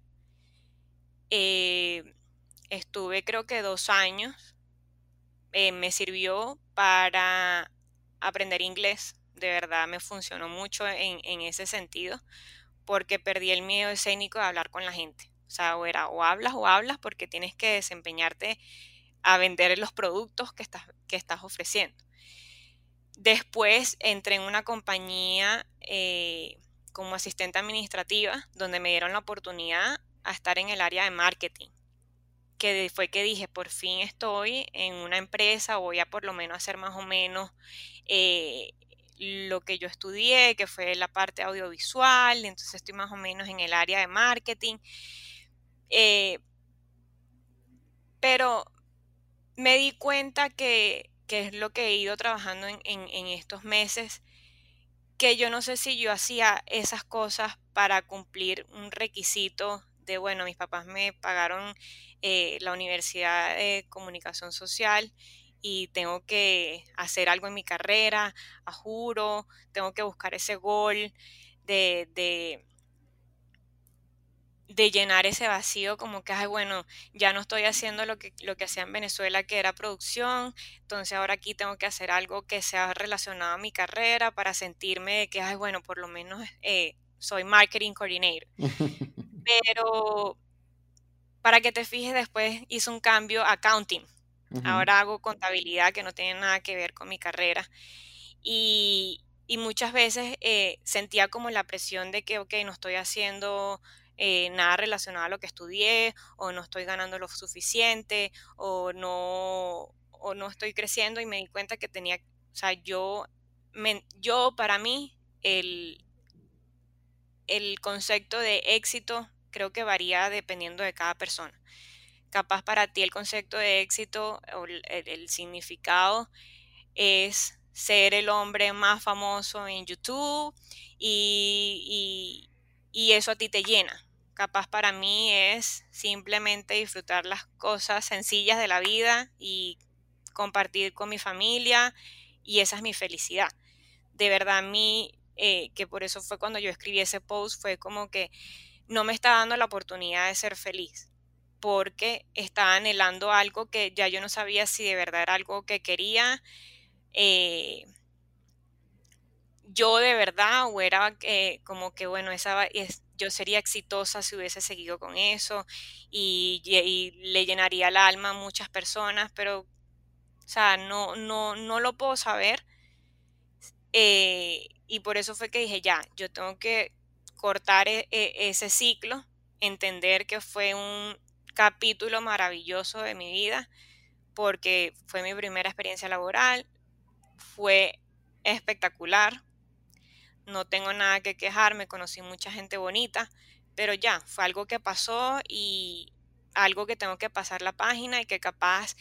Eh, estuve creo que dos años. Me sirvió para aprender inglés. De verdad me funcionó mucho en, en ese sentido porque perdí el miedo escénico de hablar con la gente. O sea, o era o hablas o hablas porque tienes que desempeñarte a vender los productos que estás, que estás ofreciendo. Después entré en una compañía eh, como asistente administrativa donde me dieron la oportunidad a estar en el área de marketing. Que fue que dije, por fin estoy en una empresa, voy a por lo menos hacer más o menos eh, lo que yo estudié, que fue la parte audiovisual, entonces estoy más o menos en el área de marketing. Eh, pero me di cuenta que, es lo que he ido trabajando en, estos meses, que yo no sé si yo hacía esas cosas para cumplir un requisito de, bueno, mis papás me pagaron eh, la Universidad de Comunicación Social y tengo que hacer algo en mi carrera, a juro, tengo que buscar ese gol de, de, llenar ese vacío como que, ay, bueno, ya no estoy haciendo lo que, lo que hacía en Venezuela, que era producción, entonces ahora aquí tengo que hacer algo que sea relacionado a mi carrera para sentirme que, ay, bueno, por lo menos eh, soy marketing coordinator. Pero para que te fijes, después hice un cambio a accounting Ahora hago contabilidad que no tiene nada que ver con mi carrera. Y, muchas veces eh, sentía como la presión de que, ok, no estoy haciendo eh, nada relacionado a lo que estudié, o no estoy ganando lo suficiente, o no, o no estoy creciendo y me di cuenta que tenía, o sea, yo, yo para mí, el, el concepto de éxito creo que varía dependiendo de cada persona capaz para ti el concepto de éxito o el, significado es ser el hombre más famoso en YouTube y, eso a ti te llena. Capaz para mí es simplemente disfrutar las cosas sencillas de la vida y compartir con mi familia y esa es mi felicidad. De verdad a mí, eh, que por eso fue cuando yo escribí ese post, fue como que no me está dando la oportunidad de ser feliz porque estaba anhelando algo que ya yo no sabía si de verdad era algo que quería. Eh, yo de verdad o era como que bueno, esa, yo sería exitosa si hubiese seguido con eso y, le llenaría el alma a muchas personas, pero, o sea, no, no, no lo puedo saber. Eh, y por eso fue que dije, ya, yo tengo que cortar e, e, ese ciclo, entender que fue un, capítulo maravilloso de mi vida porque fue mi primera experiencia laboral, fue espectacular, no tengo nada que quejarme, conocí mucha gente bonita, pero ya, fue algo que pasó y algo que tengo que pasar la página y que capaz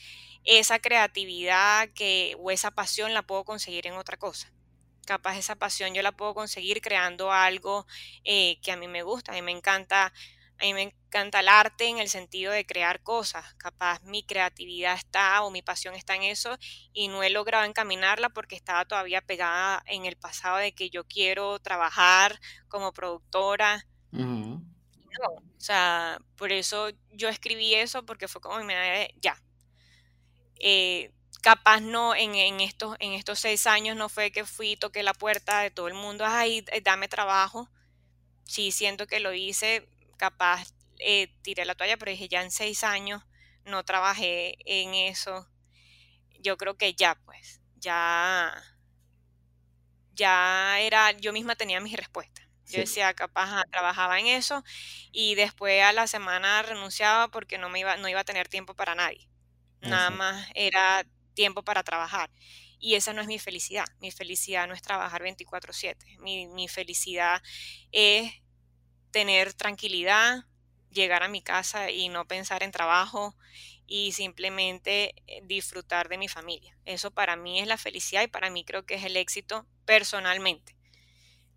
esa creatividad que, o esa pasión la puedo conseguir en otra cosa. Capaz esa pasión yo la puedo conseguir creando algo eh, que a mí me gusta, a mí me encanta a mí me encanta el arte en el sentido de crear cosas. Capaz mi creatividad está o mi pasión está en eso y no he logrado encaminarla porque estaba todavía pegada en el pasado de que yo quiero trabajar como productora. No, o sea, por eso yo escribí eso porque fue como mi de ya. Eh, capaz no en, en, estos, en estos seis años no fue que fui, toqué la puerta de todo el mundo, ay, dame trabajo. Sí, siento que lo hice capaz eh, tiré la toalla, pero dije, ya en seis años no trabajé en eso. Yo creo que ya, pues, ya, ya era, yo misma tenía mis respuestas. Yo decía, capaz, trabajaba en eso y después a la semana renunciaba porque no me iba, no iba a tener tiempo para nadie. Nada más era tiempo para trabajar. Y esa no es mi felicidad. Mi felicidad no es trabajar 24/7. Mi, mi felicidad es tener tranquilidad, llegar a mi casa y no pensar en trabajo y simplemente eh, disfrutar de mi familia. Eso para mí es la felicidad y para mí creo que es el éxito personalmente.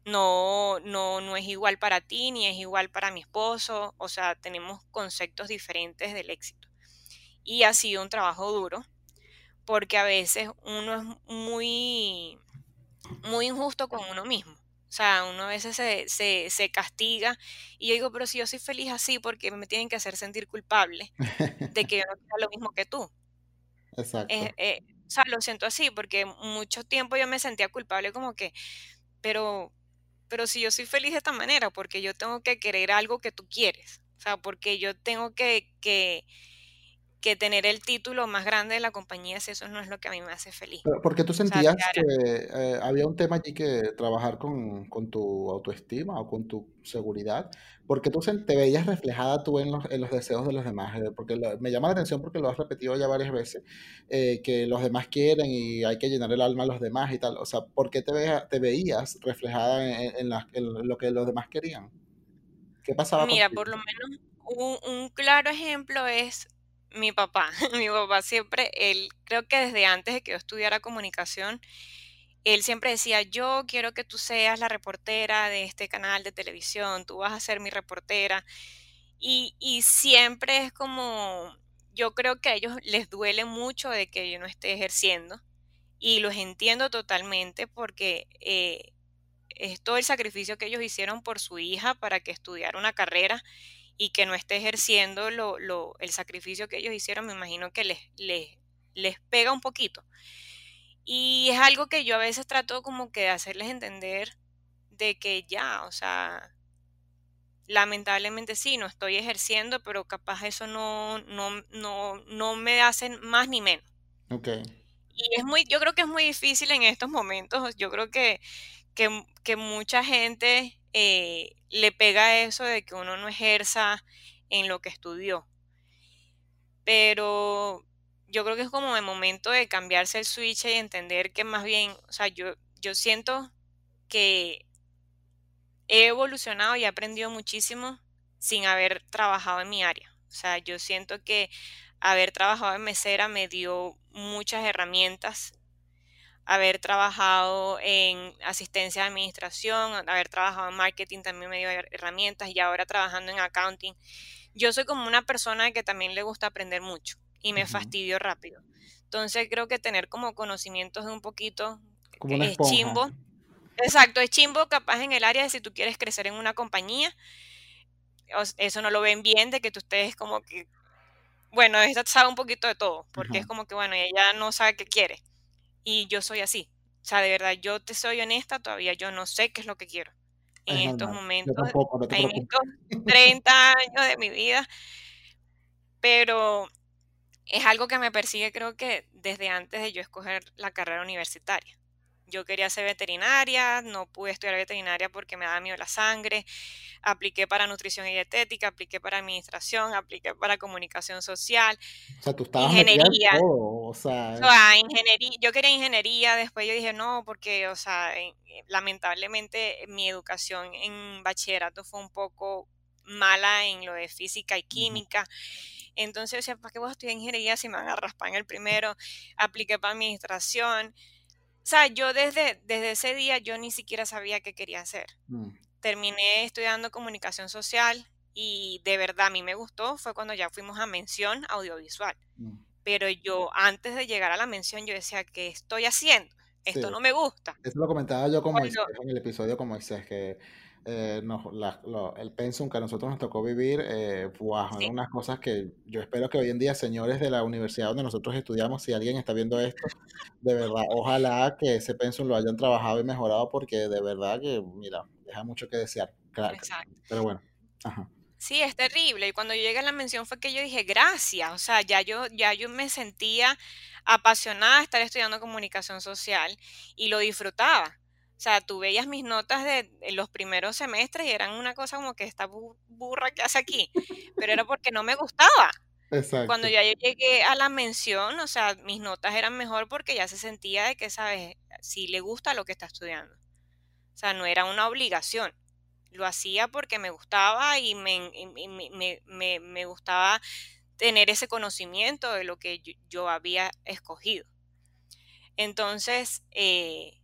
No, no, no es igual para ti ni es igual para mi esposo, o sea, tenemos conceptos diferentes del éxito. Y ha sido un trabajo duro, porque a veces uno es muy, muy injusto con uno mismo. O sea, uno a veces se, se, castiga y yo digo, pero si yo soy feliz así, porque me tienen que hacer sentir culpable de que yo no quiero lo mismo que tú? Exacto. Eh, o sea, lo siento así, porque mucho tiempo yo me sentía culpable como que, pero, pero si yo soy feliz de esta manera, porque yo tengo que querer algo que tú quieres. O sea, porque yo tengo que, que que tener el título más grande de la compañía si eso no es lo que a mí me hace feliz. porque tú sentías que eh, había un tema allí que trabajar con, con, tu autoestima o con tu seguridad, porque tú te veías reflejada tú en los, en los deseos de los demás, eh, porque me llama la atención porque lo has repetido ya varias veces, eh, que los demás quieren y hay que llenar el alma a los demás y tal, o sea, ¿por qué te, te veías reflejada en, en, lo que los demás querían? ¿Qué pasaba? Mira, por lo menos un, un claro ejemplo es mi papá. mi papá siempre, él, creo que desde antes de que yo estudiara comunicación, él siempre decía, yo quiero que tú seas la reportera de este canal de televisión, tú vas a ser mi reportera. Y, y siempre es como, yo creo que a ellos les duele mucho de que yo no esté ejerciendo. Y los entiendo totalmente porque eh, es todo el sacrificio que ellos hicieron por su hija para que estudiara una carrera y que no esté ejerciendo lo, lo, el sacrificio que ellos hicieron, me imagino que les, les, les pega un poquito. Y es algo que yo a veces trato como que de hacerles entender de que ya, o sea, lamentablemente sí, no estoy ejerciendo, pero capaz eso no, no, no, no me hacen más ni menos. Okay. Y es muy, yo creo que es muy difícil en estos momentos. Yo creo que, que, que mucha gente eh, le pega eso de que uno no ejerza en lo que estudió. Pero yo creo que es como el momento de cambiarse el switch y entender que más bien, o sea, yo, yo siento que he evolucionado y he aprendido muchísimo sin haber trabajado en mi área. O sea, yo siento que haber trabajado en mesera me dio muchas herramientas haber trabajado en asistencia de administración, haber trabajado en marketing también me dio herramientas y ahora trabajando en accounting. Yo soy como una persona que también le gusta aprender mucho y me fastidio rápido. Entonces creo que tener como conocimientos de un poquito es chimbo. Exacto, es chimbo capaz en el área de si tú quieres crecer en una compañía. Eso no lo ven bien de que tú estés como que, bueno, esta sabe un poquito de todo, porque es como que, bueno, ella no sabe qué quiere y yo soy así. O sea, de verdad, yo te soy honesta, todavía yo no sé qué es lo que quiero. En estos momentos, en estos 30 años de mi vida. Pero es algo que me persigue creo que desde antes de yo escoger la carrera universitaria. Yo quería ser veterinaria, no pude estudiar veterinaria porque me daba miedo la sangre. Apliqué para nutrición y dietética, apliqué para administración, apliqué para comunicación social. O sea, tú estabas ingeniería. o sea, ingeniería. Yo quería ingeniería, después yo dije no, porque, o sea, lamentablemente mi educación en bachillerato fue un poco mala en lo de física y química. Entonces, o sea, ¿para qué voy a estudiar ingeniería si me van a raspar en el primero? Apliqué para administración o sea, yo desde, desde ese día yo ni siquiera sabía qué quería hacer. Mm. Terminé estudiando comunicación social y de verdad a mí me gustó fue cuando ya fuimos a mención audiovisual. Mm. Pero yo antes de llegar a la mención yo decía, ¿qué estoy haciendo? Esto no me gusta. Eso lo comentaba yo como en el episodio como Moisés, que eh, el pensum que a nosotros nos tocó vivir, eh, unas cosas que yo espero que hoy en día, señores de la universidad donde nosotros estudiamos, si alguien está viendo esto, de verdad, ojalá que ese pensum lo hayan trabajado y mejorado porque de verdad que, mira, deja mucho que desear. Claro, pero bueno. Ajá. Sí, es terrible. Y cuando yo llegué a la mención fue que yo dije, gracias. O sea, ya yo, ya yo me sentía apasionada de estar estudiando comunicación social y lo disfrutaba. O sea, tú veías mis notas de, los primeros semestres y eran una cosa como que esta burra que hace aquí, pero era porque no me gustaba. Exacto. Cuando ya yo llegué a la mención, o sea, mis notas eran mejor porque ya se sentía de que, sabes, si le gusta lo que está estudiando. O sea, no era una obligación. Lo hacía porque me gustaba y me, me, me, me gustaba tener ese conocimiento de lo que yo, había escogido. Entonces, eh,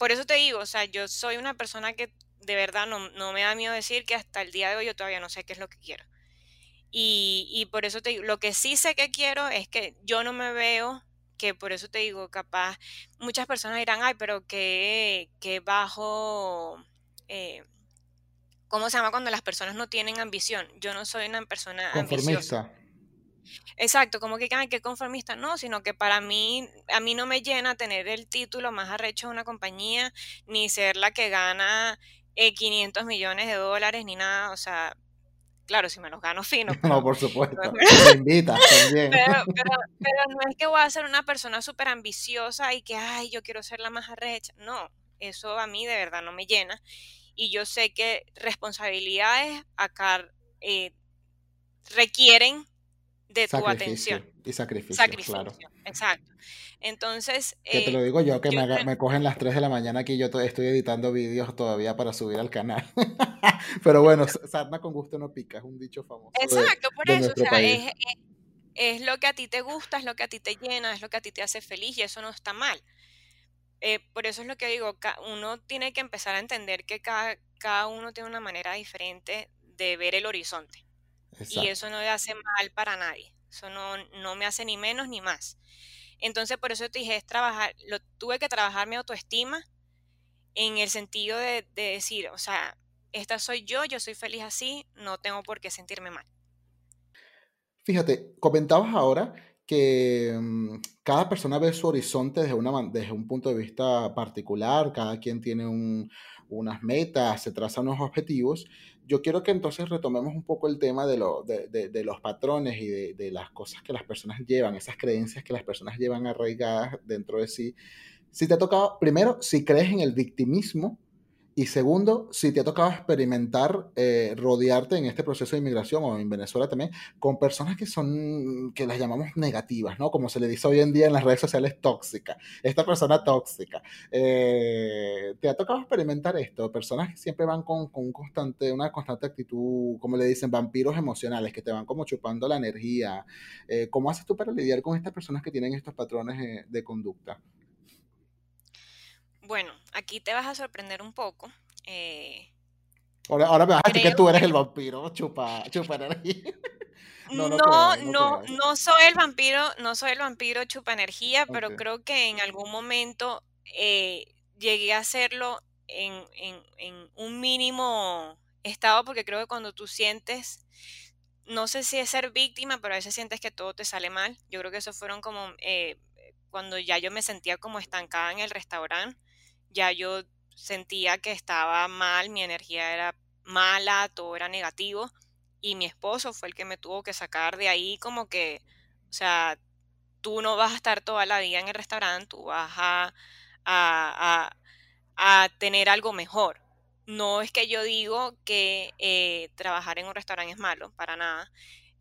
por eso te digo, o sea, yo soy una persona que de verdad no, me da miedo decir que hasta el día de hoy yo todavía no sé qué es lo que quiero. Y, y por eso te digo, lo que sí sé que quiero es que yo no me veo que por eso te digo, capaz, muchas personas dirán, ay, pero qué bajo, eh, ¿cómo se llama cuando las personas no tienen ambición? Yo no soy una persona ambiciosa. Exacto, como que, ay, qué conformista, no, sino que para mí, a mí no me llena tener el título más arrecho de una compañía, ni ser la que gana 500 eh, millones de dólares, ni nada, o sea, Claro, si me los gano fino. no, por supuesto. Me invitas también. Pero, no es que voy a ser una persona súper ambiciosa y que, ay, yo quiero ser la más arrecha. No, eso a mí de verdad no me llena. Y yo sé que responsabilidades acá eh, requieren de tu atención. Y sacrificio, sacrificio claro. Exacto. Entonces... Que te lo eh, digo yo, que me, cogen las 3 de la mañana aquí, yo estoy editando vídeos todavía para subir al canal. Pero bueno, sarna con gusto no pica, es un dicho famoso. Exacto, por eso, o sea, es, es, lo que a ti te gusta, es lo que a ti te llena, es lo que a ti te hace feliz y eso no está mal. Eh, por eso es lo que digo, uno tiene que empezar a entender que cada, cada uno tiene una manera diferente de ver el horizonte. Y eso no le hace mal para nadie. Eso no, no me hace ni menos ni más. Entonces, por eso te dije, es trabajar, lo, tuve que trabajar mi autoestima en el sentido de, decir, o sea, esta soy yo, yo soy feliz así, no tengo por qué sentirme mal. Fíjate, comentabas ahora que mm, cada persona ve su horizonte desde, una, desde un punto de vista particular, cada quien tiene unas metas, se trazan unos objetivos yo quiero que entonces retomemos un poco el tema de, lo, de, de, los patrones y de, las cosas que las personas llevan, esas creencias que las personas llevan arraigadas dentro de sí. Si te ha tocado, primero, si crees en el victimismo y segundo, si te ha tocado experimentar, eh, rodearte en este proceso de inmigración o en Venezuela también, con personas que son, que las llamamos negativas, ¿no? Como se le dice hoy en día en las redes sociales, tóxica. Esta persona tóxica. Eh, ¿Te ha tocado experimentar esto? Personas que siempre van con, con constante, una constante actitud, como le dicen, vampiros emocionales, que te van como chupando la energía. Eh, ¿Cómo haces tú para lidiar con estas personas que tienen estos patrones de conducta? Bueno, aquí te vas a sorprender un poco. Eh, ahora, me vas a decir que tú eres el vampiro, chupa, chupa energía. No, no, no, no, soy el vampiro, no soy el vampiro chupa energía, pero creo que en algún momento eh, llegué a hacerlo en, un mínimo estado, porque creo que cuando tú sientes, no sé si es ser víctima, pero a veces sientes que todo te sale mal. Yo creo que eso fueron como eh, cuando ya yo me sentía como estancada en el restaurante ya yo sentía que estaba mal, mi energía era mala, todo era negativo y mi esposo fue el que me tuvo que sacar de ahí como que, o sea, tú no vas a estar toda la vida en el restaurante, tú vas a, a, a, tener algo mejor. No es que yo digo que eh, trabajar en un restaurante es malo, para nada.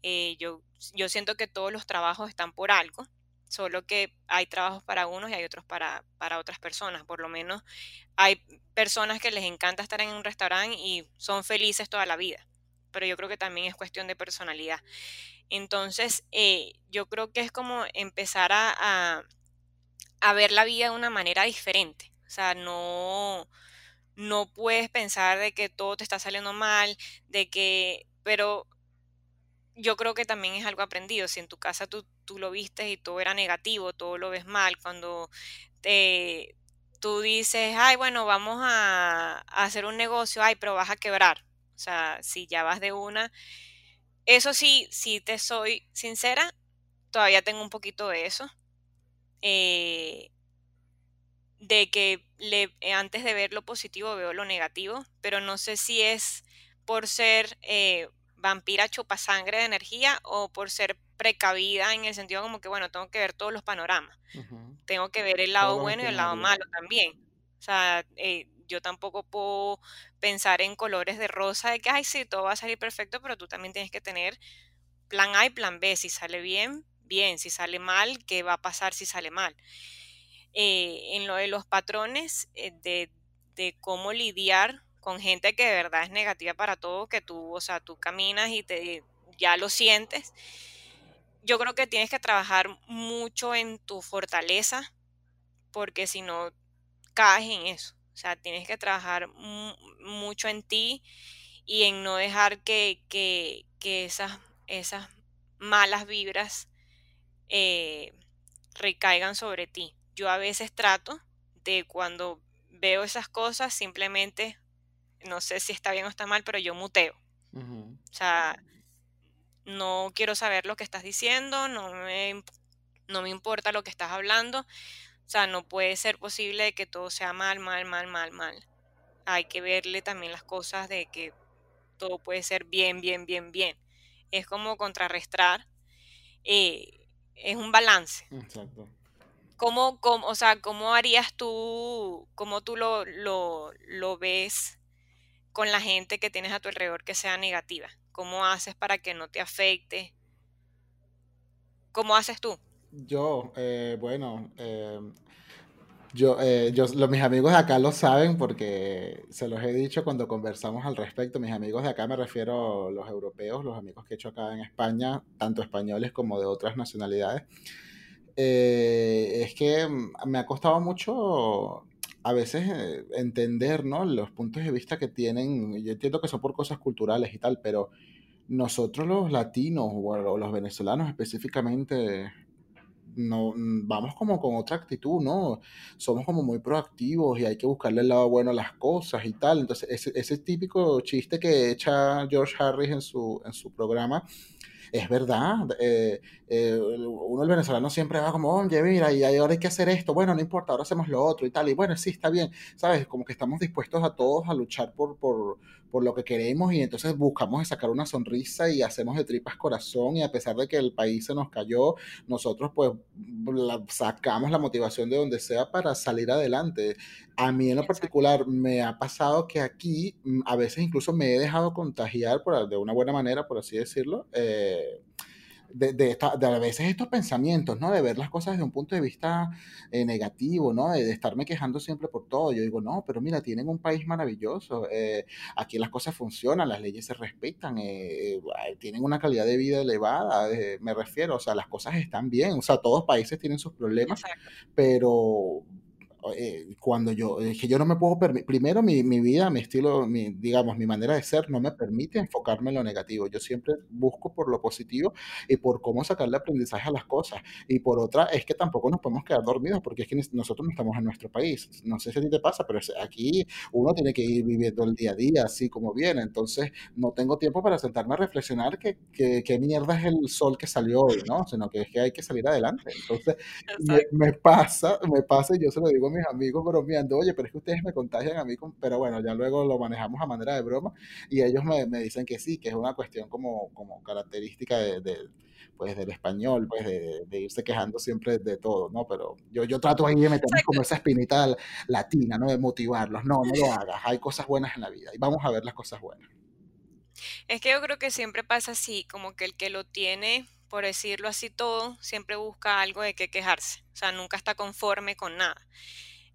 Eh, yo, yo siento que todos los trabajos están por algo solo que hay trabajos para unos y hay otros para, para otras personas. Por lo menos hay personas que les encanta estar en un restaurante y son felices toda la vida, pero yo creo que también es cuestión de personalidad. Entonces, eh, yo creo que es como empezar a, a, ver la vida de una manera diferente. O sea, no, no puedes pensar de que todo te está saliendo mal, de que, pero yo creo que también es algo aprendido. Si en tu casa tú, tú lo viste y todo era negativo, todo lo ves mal, cuando te, tú dices, ay, bueno, vamos a, hacer un negocio, ay, pero vas a quebrar. O sea, si ya vas de una. Eso sí, si te soy sincera, todavía tengo un poquito de eso. Eh, de que le, antes de ver lo positivo veo lo negativo, pero no sé si es por ser eh, vampira chupa sangre de energía o por ser precavida en el sentido como que, bueno, tengo que ver todos los panoramas. Tengo que ver el lado bueno y el lado malo también. O sea, eh, yo tampoco puedo pensar en colores de rosa de que, ay, sí, todo va a salir perfecto, pero tú también tienes que tener plan A y plan B. Si sale bien, bien. Si sale mal, ¿qué va a pasar si sale mal? Eh, en lo de los patrones eh, de, de cómo lidiar con gente que de verdad es negativa para todo, que tú, o sea, tú caminas y te ya lo sientes. yo creo que tienes que trabajar mucho en tu fortaleza, porque si no caes en eso. O sea, tienes que trabajar mucho en ti y en no dejar que, esas, esas malas vibras eh, recaigan sobre ti. Yo a veces trato de cuando veo esas cosas, simplemente, no sé si está bien o está mal, pero yo muteo. O sea, no quiero saber lo que estás diciendo, no me, no me importa lo que estás hablando. O sea, no puede ser posible que todo sea mal, mal, mal, mal, mal. Hay que verle también las cosas de que todo puede ser bien, bien, bien, bien. Es como contrarrestar. Eh, es un balance. Exacto. ¿Cómo, o sea, ¿Cómo harías tú, cómo tú lo, lo, lo ves con la gente que tienes a tu alrededor que sea negativa? ¿Cómo haces para que no te afecte? ¿Cómo haces tú? Yo, eh, bueno, em, yo, eh, yo mis amigos de acá lo saben porque se los he dicho cuando conversamos al respecto. Mis amigos de acá me refiero a los europeos, los amigos que he hecho acá en España, tanto españoles como de otras nacionalidades. Eh, es que mm, me ha costado mucho a veces entender, ¿no? Los puntos de vista que tienen. Yo entiendo que son por cosas culturales y tal, pero nosotros los latinos o los venezolanos específicamente no, vamos como con otra actitud, ¿no? Somos como muy proactivos y hay que buscarle el lado bueno a las cosas y tal. Entonces, ese, ese típico chiste que echa George Harris en su, en su programa, es verdad. Eh, eh, uno, el venezolano, siempre va como, oye, mira, y ahora hay que hacer esto. Bueno, no importa, ahora hacemos lo otro y tal. Y bueno, sí, está bien. ¿Sabes? Como que estamos dispuestos a todos a luchar por, por, por lo que queremos y entonces buscamos sacar una sonrisa y hacemos de tripas corazón y a pesar de que el país se nos cayó, nosotros pues sacamos la motivación de donde sea para salir adelante. A mí en lo particular me ha pasado que aquí mm, a veces incluso me he dejado contagiar por, de una buena manera, por así decirlo. Eh, de, de, a veces estos pensamientos, ¿no? De ver las cosas desde un punto de vista eh, negativo, ¿no? De, estarme quejando siempre por todo. Yo digo, no, pero mira, tienen un país maravilloso. Eh, aquí las cosas funcionan, las leyes se respetan, eh, tienen una calidad de vida elevada, me refiero, o sea, las cosas están bien. O sea, todos países tienen sus problemas, pero eh, cuando yo, es que yo no me puedo permitir, primero mi, mi, vida, mi estilo, mi, digamos, mi manera de ser no me permite enfocarme en lo negativo. Yo siempre busco por lo positivo y por cómo sacarle aprendizaje a las cosas. Y por otra, es que tampoco nos podemos quedar dormidos porque es que nosotros no estamos en nuestro país. No sé si a ti te pasa, pero aquí uno tiene que ir viviendo el día a día así como viene. Entonces, no tengo tiempo para sentarme a reflexionar que, que, mierda es el sol que salió hoy, ¿no? Sino que es que hay que salir adelante. Entonces, me, me, pasa, me pasa y yo se lo digo mis amigos bromeando, oye, pero es que ustedes me contagian a mí, pero bueno, ya luego lo manejamos a manera de broma y ellos me, me dicen que sí, que es una cuestión como, como característica de, pues del español, pues de, de, irse quejando siempre de todo, ¿no? Pero yo, yo trato ahí de meterme como esa espinita latina, ¿no? De motivarlos, no, no lo hagas, hay cosas buenas en la vida y vamos a ver las cosas buenas. Es que yo creo que siempre pasa así, como que el que lo tiene por decirlo así todo, siempre busca algo de qué quejarse, o sea, nunca está conforme con nada.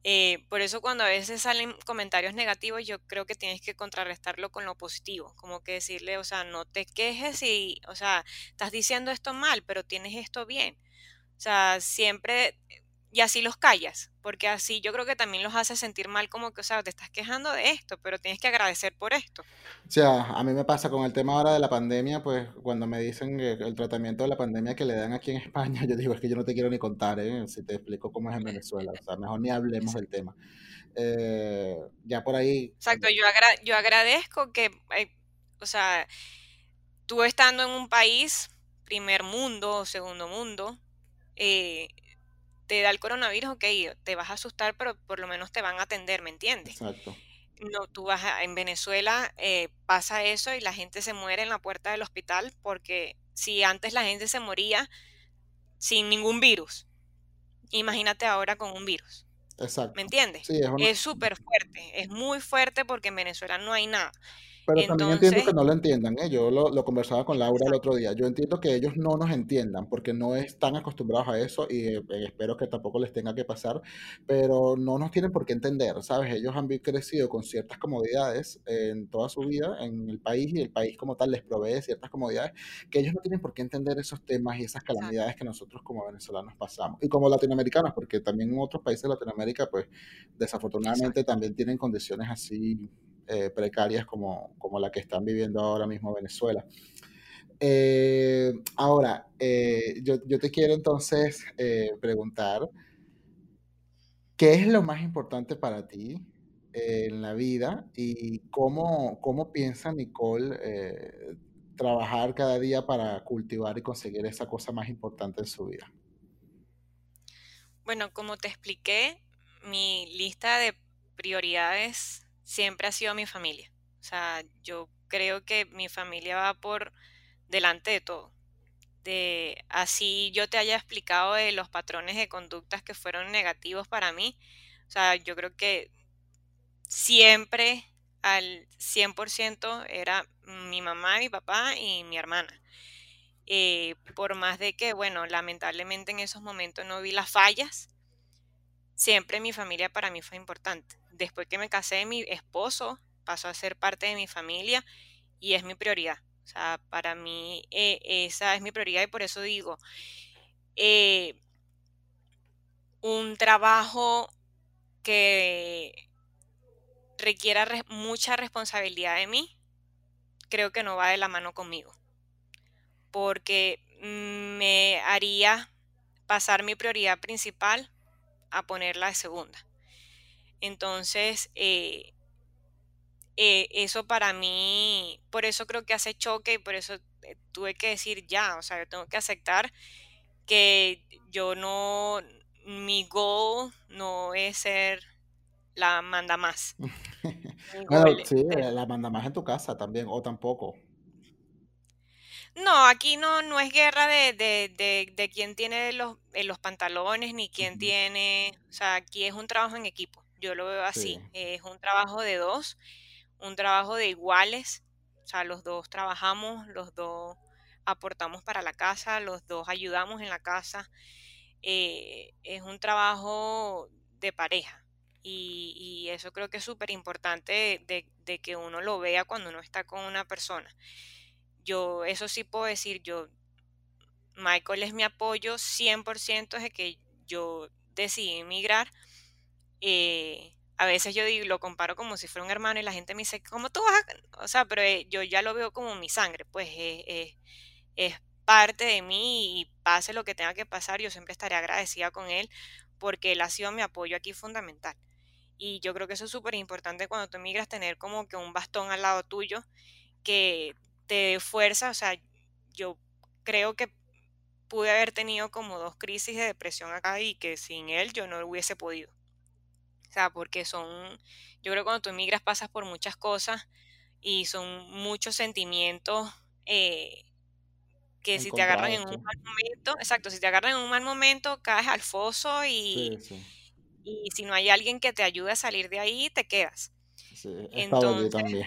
Eh, por eso cuando a veces salen comentarios negativos, yo creo que tienes que contrarrestarlo con lo positivo, como que decirle, o sea, no te quejes y, o sea, estás diciendo esto mal, pero tienes esto bien. O sea, siempre y así los callas, porque así yo creo que también los hace sentir mal como que, o sea, te estás quejando de esto, pero tienes que agradecer por esto. O sea, a mí me pasa con el tema ahora de la pandemia, pues cuando me dicen el tratamiento de la pandemia que le dan aquí en España, yo digo, es que yo no te quiero ni contar, ¿eh? si te explico cómo es en Venezuela, o sea, mejor ni hablemos del tema. Eh, ya por ahí... Exacto, yo, yo agradezco que, eh, o sea, tú estando en un país, primer mundo o segundo mundo, eh, te da el coronavirus, ok, te vas a asustar, pero por lo menos te van a atender, ¿me entiendes? Exacto. No, tú vas a, en Venezuela eh, pasa eso y la gente se muere en la puerta del hospital porque si antes la gente se moría sin ningún virus, imagínate ahora con un virus. Exacto. ¿Me entiendes? Sí, es súper fuerte, es muy fuerte porque en Venezuela no hay nada. Pero también entiendo que no lo entiendan, ¿eh? Yo lo, lo conversaba con Laura el otro día. Yo entiendo que ellos no nos entiendan porque no están acostumbrados a eso y eh, espero que tampoco les tenga que pasar, pero no nos tienen por qué entender, ¿sabes? Ellos han crecido con ciertas comodidades en toda su vida en el país y el país como tal les provee ciertas comodidades que ellos no tienen por qué entender esos temas y esas calamidades que nosotros como venezolanos pasamos y como latinoamericanos, porque también en otros países de Latinoamérica, pues desafortunadamente también tienen condiciones así eh, precarias como, como la que están viviendo ahora mismo Venezuela. Eh, ahora, eh, yo, yo, te quiero entonces preguntar, ¿qué es lo más importante para ti en la vida y cómo, cómo piensa Nicole trabajar cada día para cultivar y conseguir esa cosa más importante en su vida? Bueno, como te expliqué, mi lista de prioridades siempre ha sido mi familia. O sea, yo creo que mi familia va por delante de todo. De así yo te haya explicado de los patrones de conductas que fueron negativos para mí. O sea, yo creo que siempre al 100% era mi mamá, mi papá y mi hermana. Eh, por más de que, bueno, lamentablemente en esos momentos no vi las fallas, siempre mi familia para mí fue importante después que me casé, mi esposo pasó a ser parte de mi familia y es mi prioridad. O sea, para mí eh, esa es mi prioridad y por eso digo, eh, un trabajo que requiera mucha responsabilidad de mí, creo que no va de la mano conmigo, porque me haría pasar mi prioridad principal a ponerla de segunda. Entonces, eh, eh, eso para mí, por eso creo que hace choque y por eso eh, tuve que decir ya, o sea, yo tengo que aceptar que yo no, mi goal no es ser la manda más. bueno, sí, la manda más en tu casa también, o tampoco. No, aquí no, no es guerra de, de, de, quién tiene los, los pantalones ni quién tiene, o sea, aquí es un trabajo en equipo. Yo lo veo así. Es un trabajo de dos, un trabajo de iguales. O sea, los dos trabajamos, los dos aportamos para la casa, los dos ayudamos en la casa. Eh, es un trabajo de pareja. Y, eso creo que es súper importante de, de, que uno lo vea cuando uno está con una persona. Yo, eso sí puedo decir, yo, Michael es mi apoyo 100% desde que yo decidí emigrar eh, a veces yo digo, lo comparo como si fuera un hermano y la gente me dice, ¿cómo tú vas a...? O sea, pero eh, yo ya lo veo como mi sangre, pues es, es parte de mí y pase lo que tenga que pasar, yo siempre estaré agradecida con él porque él ha sido mi apoyo aquí fundamental. Y yo creo que eso es súper importante cuando tú emigras, tener como que un bastón al lado tuyo que te dé fuerza. O sea, yo creo que pude haber tenido como dos crisis de depresión acá y que sin él yo no hubiese podido. O sea, porque son, yo creo que cuando tú emigras pasas por muchas cosas y son muchos sentimientos eh, que si te agarran en un mal momento, exacto, si te agarran en un mal momento, caes al foso y, y si no hay alguien que te ayude a salir de ahí, te quedas. Sí, Entonces, también.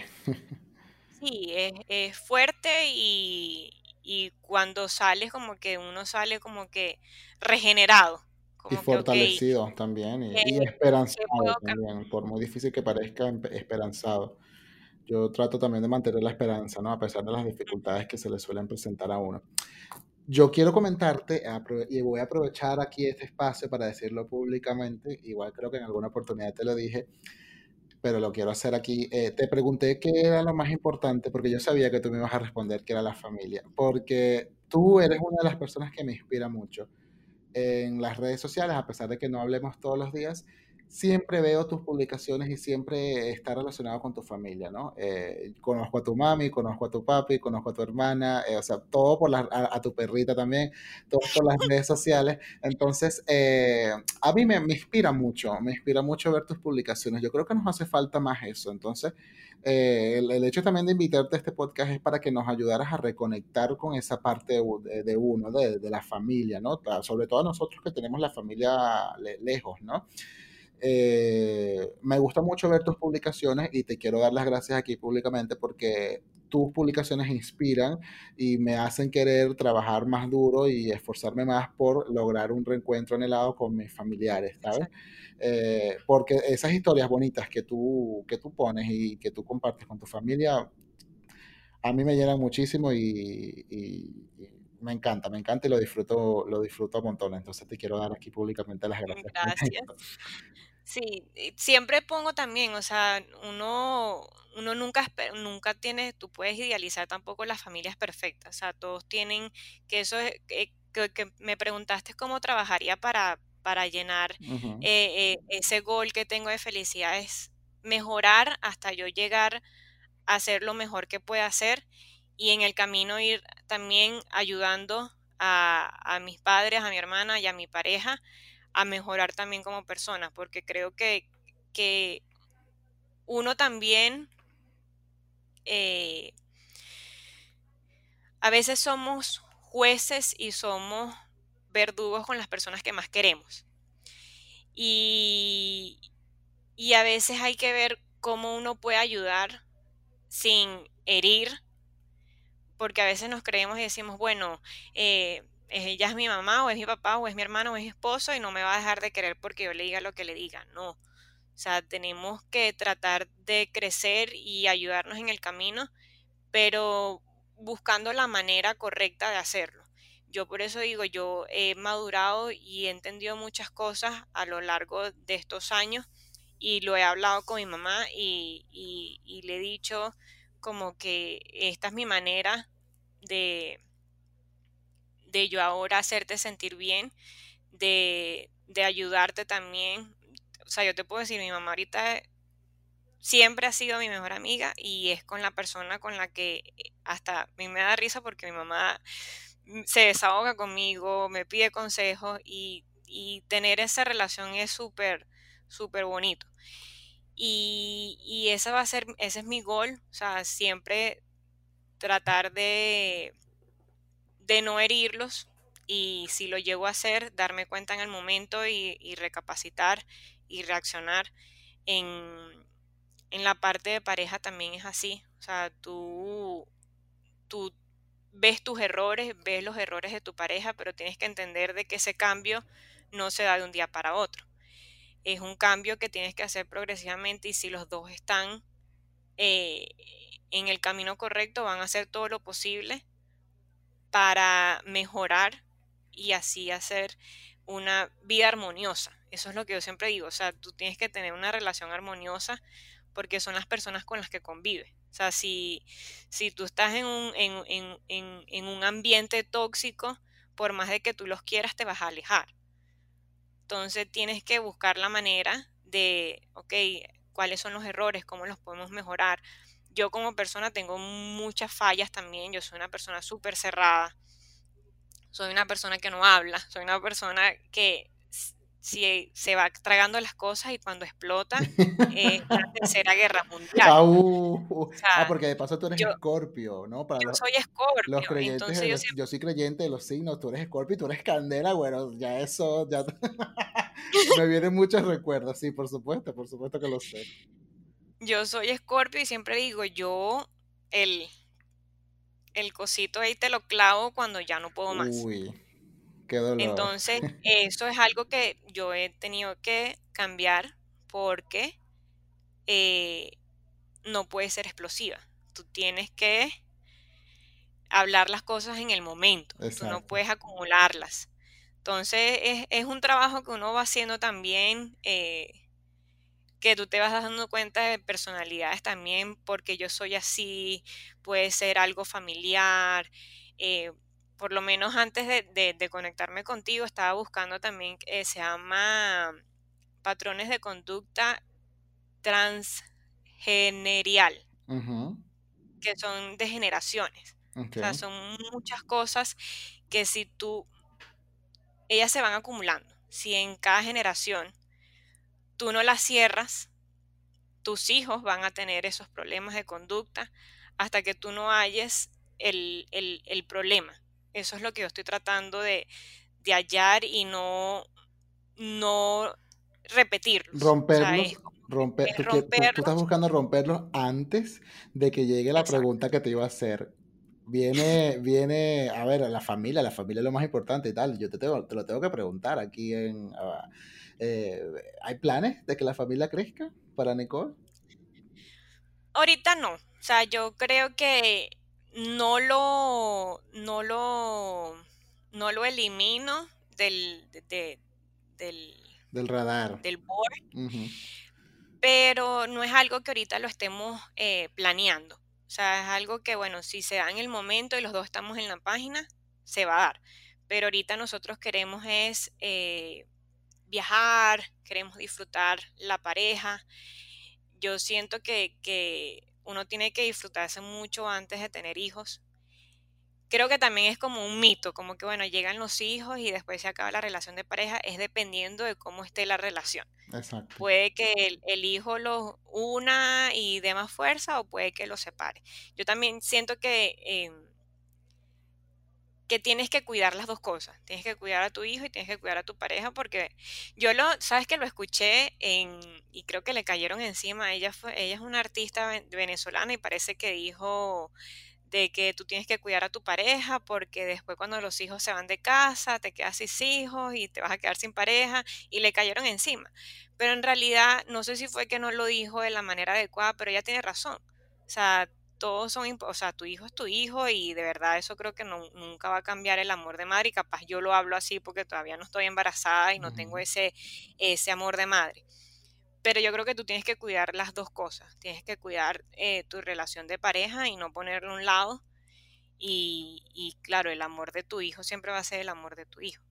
sí, es, es fuerte y, y cuando sales como que uno sale como que regenerado y fortalecido también y, esperanzado también, por muy difícil que parezca, esperanzado. Yo trato también de mantener la esperanza, ¿no? A pesar de las dificultades que se le suelen presentar a uno. Yo quiero comentarte, y voy a aprovechar aquí este espacio para decirlo públicamente, igual creo que en alguna oportunidad te lo dije, pero lo quiero hacer aquí. Eh, te pregunté qué era lo más importante, porque yo sabía que tú me ibas a responder que era la familia, porque tú eres una de las personas que me inspira mucho en las redes sociales, a pesar de que no hablemos todos los días, siempre veo tus publicaciones y siempre está relacionado con tu familia, ¿no? Eh, conozco a tu mami, conozco a tu papi, conozco a tu hermana, eh, o sea, todo por la, a, tu perrita también, todo por las redes sociales. Entonces, eh, a mí me, me, inspira mucho, me inspira mucho ver tus publicaciones. Yo creo que nos hace falta más eso. Entonces, el, hecho también de invitarte a este podcast es para que nos ayudaras a reconectar con esa parte de, uno, de, la familia, ¿no? Sobre todo nosotros que tenemos la familia lejos, ¿no? Eh, me gusta mucho ver tus publicaciones y te quiero dar las gracias aquí públicamente porque tus publicaciones inspiran y me hacen querer trabajar más duro y esforzarme más por lograr un reencuentro anhelado con mis familiares, ¿sabes? Eh, porque esas historias bonitas que tú, que tú pones y que tú compartes con tu familia, a mí me llenan muchísimo y, y- y me encanta, me encanta y lo disfruto, lo disfruto un montón. Entonces te quiero dar aquí públicamente las gracias Gracias. Sí, siempre pongo también, o sea, uno, uno nunca, nunca tiene, tú puedes idealizar tampoco las familias perfectas, o sea, todos tienen, que eso es, que, me preguntaste cómo trabajaría para, para llenar eh, eh, ese gol que tengo de felicidad, es mejorar hasta yo llegar a hacer lo mejor que pueda hacer y en el camino ir también ayudando a, mis padres, a mi hermana y a mi pareja a mejorar también como persona, porque creo que, que uno también, eh, a veces somos jueces y somos verdugos con las personas que más queremos. Y, y a veces hay que ver cómo uno puede ayudar sin herir, porque a veces nos creemos y decimos, bueno, eh, ella es mi mamá o es mi papá o es mi hermano o es mi esposo y no me va a dejar de querer porque yo le diga lo que le diga. No, O sea, tenemos que tratar de crecer y ayudarnos en el camino, pero buscando la manera correcta de hacerlo. Yo por eso digo, yo he madurado y he entendido muchas cosas a lo largo de estos años y lo he hablado con mi mamá y- y le he dicho como que esta es mi manera de, de yo ahora hacerte sentir bien, de, de ayudarte también. O sea, yo te puedo decir, mi mamá ahorita siempre ha sido mi mejor amiga y es con la persona con la que eh, hasta a mí me da risa porque mi mamá mm, se desahoga conmigo, me pide consejos y, y tener esa relación es súper, súper bonito. Y, y ese va a ser, ese es mi gol, o sea, siempre tratar de, de no herirlos y si lo llego a hacer, darme cuenta en el momento y, y recapacitar y reaccionar en, en la parte de pareja también es así. O sea, tú, tú ves tus errores, ves los errores de tu pareja, pero tienes que entender de que ese cambio no se da de un día para otro. Es un cambio que tienes que hacer progresivamente y si los dos están eh, en el camino correcto, van a hacer todo lo posible para mejorar y así hacer una vida armoniosa. Eso es lo que yo siempre digo, o sea, tú tienes que tener una relación armoniosa porque son las personas con las que convives. O sea, si, si tú estás en un, en, en, en, en un ambiente tóxico, por más de que tú los quieras, te vas a alejar. Entonces tienes que buscar la manera de, ok, cuáles son los errores, cómo los podemos mejorar. Yo como persona tengo muchas fallas también, yo soy una persona súper cerrada, soy una persona que no habla, soy una persona que si se va tragando las cosas y cuando explota es la tercera guerra mundial. O Ah, porque de paso tú eres Escorpio, ¿no? Para yo los, soy los escorpio, creyentes, de entonces yo los- siempre, yo soy creyente de los signos, tú eres Escorpio y tú eres Candela, bueno, ya eso, ya me vienen muchos recuerdos, sí, por supuesto, por supuesto que lo sé. yo soy escorpio y siempre digo, yo el, el cosito ahí te lo clavo cuando ya no puedo más. Uy. Entonces, eso es algo que yo he tenido que cambiar porque eh, no puedes ser explosiva. Tú tienes que hablar las cosas en el momento. Tú no puedes acumularlas. Entonces, es, es un trabajo que uno va haciendo también, eh, que tú te vas dando cuenta de personalidades también, porque yo soy así, puede ser algo familiar. eh, por lo menos antes de, de- de conectarme contigo, estaba buscando también, que se llama patrones de conducta transgenerial, que son de generaciones. O sea, son muchas cosas que si tú, ellas se van acumulando. Si en cada generación tú no las cierras, tus hijos van a tener esos problemas de conducta hasta que tú no halles el, el- el problema. Eso es lo que yo estoy tratando de, de hallar y no, no repetirlos. Romperlos, romper, tú, estás buscando romperlos antes de que llegue la pregunta que te iba a hacer. Viene, viene, a ver, la familia, la familia es lo más importante y tal. Yo te, te lo tengo que preguntar aquí en... Ah, eh, ¿Hay planes de que la familia crezca para Nicole? Ahorita no. O sea, yo creo que no lo, no lo, no lo elimino del, del, radar. Del board. Pero no es algo que ahorita lo estemos eh, planeando. O sea, es algo que, bueno, si se da en el momento y los dos estamos en la página, se va a dar. Pero ahorita nosotros queremos es eh, viajar, queremos disfrutar la pareja. Yo siento que, que uno tiene que disfrutarse mucho antes de tener hijos creo que también es como un mito, como que bueno, llegan los hijos y después se acaba la relación de pareja, es dependiendo de cómo esté la relación. Exacto. Puede que el, hijo los una y dé más fuerza o puede que los separe. Yo también siento que, em, que tienes que cuidar las dos cosas. Tienes que cuidar a tu hijo y tienes que cuidar a tu pareja porque yo lo, sabes que lo escuché en, y creo que le cayeron encima. Ella, fue, ella es una artista venezolana y parece que dijo de que tú tienes que cuidar a tu pareja porque después cuando los hijos se van de casa te quedas sin hijos y te vas a quedar sin pareja y le cayeron encima. Pero en realidad no sé si fue que no lo dijo de la manera adecuada, pero ella tiene razón. O sea, todos son, o sea, tu hijo es tu hijo y de verdad eso creo que nunca va a cambiar el amor de madre y capaz yo lo hablo así porque todavía no estoy embarazada y no tengo ese, ese amor de madre pero yo creo que tú tienes que cuidar las dos cosas. Tienes que cuidar eh, tu relación de pareja y no ponerlo a un lado. Y, claro, el amor de tu hijo siempre va a ser el amor de tu hijo.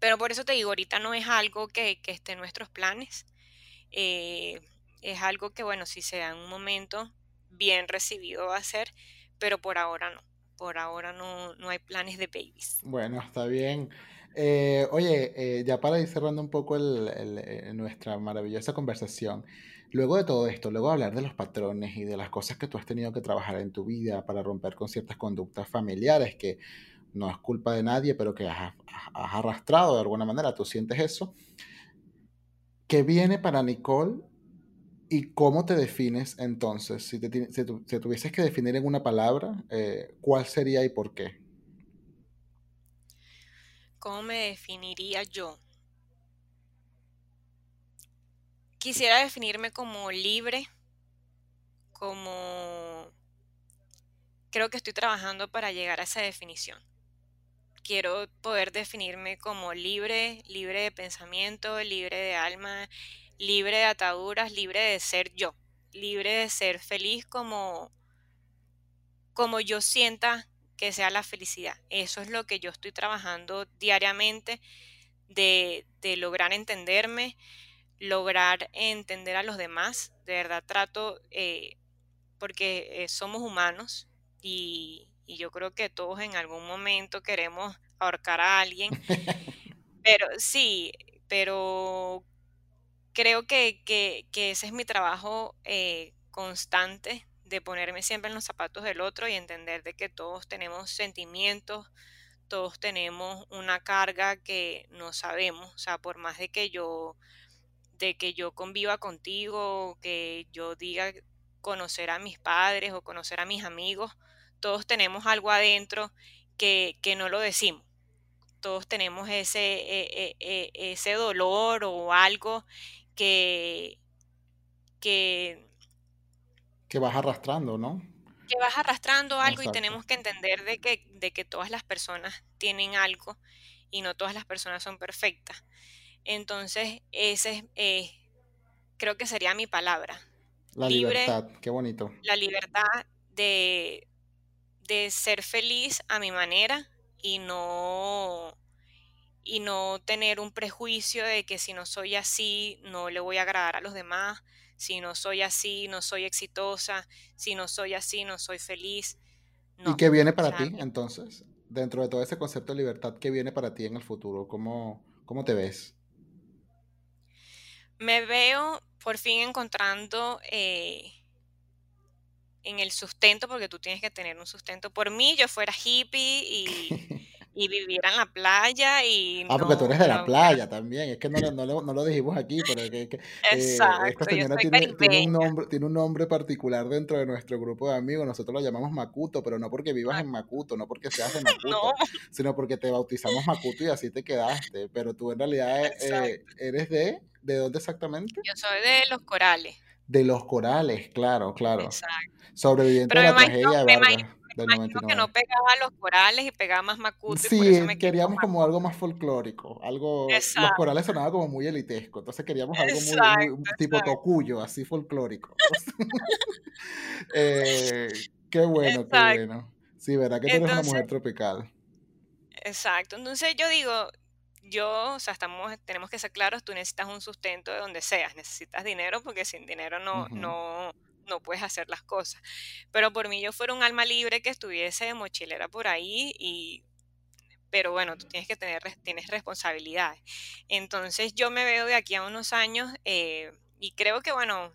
Pero por eso te digo, ahorita no es algo que, esté en nuestros planes. Eh, es algo que, bueno, si se da en un momento bien recibido va a ser, pero por ahora no. Por ahora no, no hay planes de babies. Bueno, está bien. Eh, oye, eh, ya para ir cerrando un poco eh, nuestra maravillosa conversación, luego de todo esto, luego de hablar de los patrones y de las cosas que tú has tenido que trabajar en tu vida para romper con ciertas conductas familiares que no es culpa de nadie, pero que has, arrastrado de alguna manera, tú sientes eso, ¿qué viene para Nicole y cómo te defines entonces? Si, te, si, tuvieses que definir en una palabra, ¿cuál sería y por qué? ¿Cómo me definiría yo? Quisiera definirme como libre, como... Creo que estoy trabajando para llegar a esa definición. Quiero poder definirme como libre, libre de pensamiento, libre de alma, libre de ataduras, libre de ser yo, libre de ser feliz como, como yo sienta que sea la felicidad. Eso es lo que yo estoy trabajando diariamente de, lograr entenderme, lograr entender a los demás. De verdad trato, eh, porque eh, somos humanos y, yo creo que todos en algún momento queremos ahorcar a alguien. Pero sí, pero creo que, ese es mi trabajo eh, constante de ponerme siempre en los zapatos del otro y entender de que todos tenemos sentimientos, todos tenemos una carga que no sabemos, o sea, por más de que yo de que yo conviva contigo, que yo diga conocer a mis padres o conocer a mis amigos, todos tenemos algo adentro que, no lo decimos. Todos tenemos ese, e, e, e, ese dolor o algo que, que que vas arrastrando, ¿no? Que vas arrastrando algo y tenemos que entender de que, de que todas las personas tienen algo y no todas las personas son perfectas. Entonces, ese es, creo que sería mi palabra. La libertad, qué bonito. La libertad de, de ser feliz a mi manera y no y no tener un prejuicio de que si no soy así no le voy a agradar a los demás, si no soy así, no soy exitosa, si no soy así, no soy feliz. ¿Y qué viene para ti entonces? Dentro de todo ese concepto de libertad, ¿qué viene para ti en el futuro? ¿Cómo, cómo te ves? Me veo por fin encontrando eh, en el sustento, porque tú tienes que tener un sustento. Por mí yo fuera hippie y, y vivir en la playa y Ah, porque tú eres de la playa también, es que no, no, no, lo dijimos aquí, pero es que, eh, esta señora tiene, tiene, un nombre, tiene un nombre particular dentro de nuestro grupo de amigos, nosotros lo llamamos Macuto, pero no porque vivas en Macuto, no porque seas de Macuto, sino porque te bautizamos Macuto y así te quedaste, pero tú en realidad eh, eres de, ¿de dónde exactamente? Yo soy de Los Corales. De Los Corales, claro, claro. Exacto. Sobreviviente de la tragedia de que no pegaba los corales y pegaba más Macuto. Sí, y me queríamos como algo más folclórico, algo, los corales sonaban como muy elitesco, entonces queríamos algo muy, tipo tocuyo, así folclórico. eh, qué bueno, qué bueno. Sí, verdad que tú eres una mujer tropical. Exacto, entonces yo digo, yo, o sea, estamos, tenemos que ser claros, tú necesitas un sustento de donde seas, necesitas dinero porque sin dinero no, no, no puedes hacer las cosas. Pero por mí yo fuera un alma libre que estuviese de mochilera por ahí y pero bueno, tú tienes que tener, tienes responsabilidades. Entonces yo me veo de aquí a unos años eh, y creo que bueno,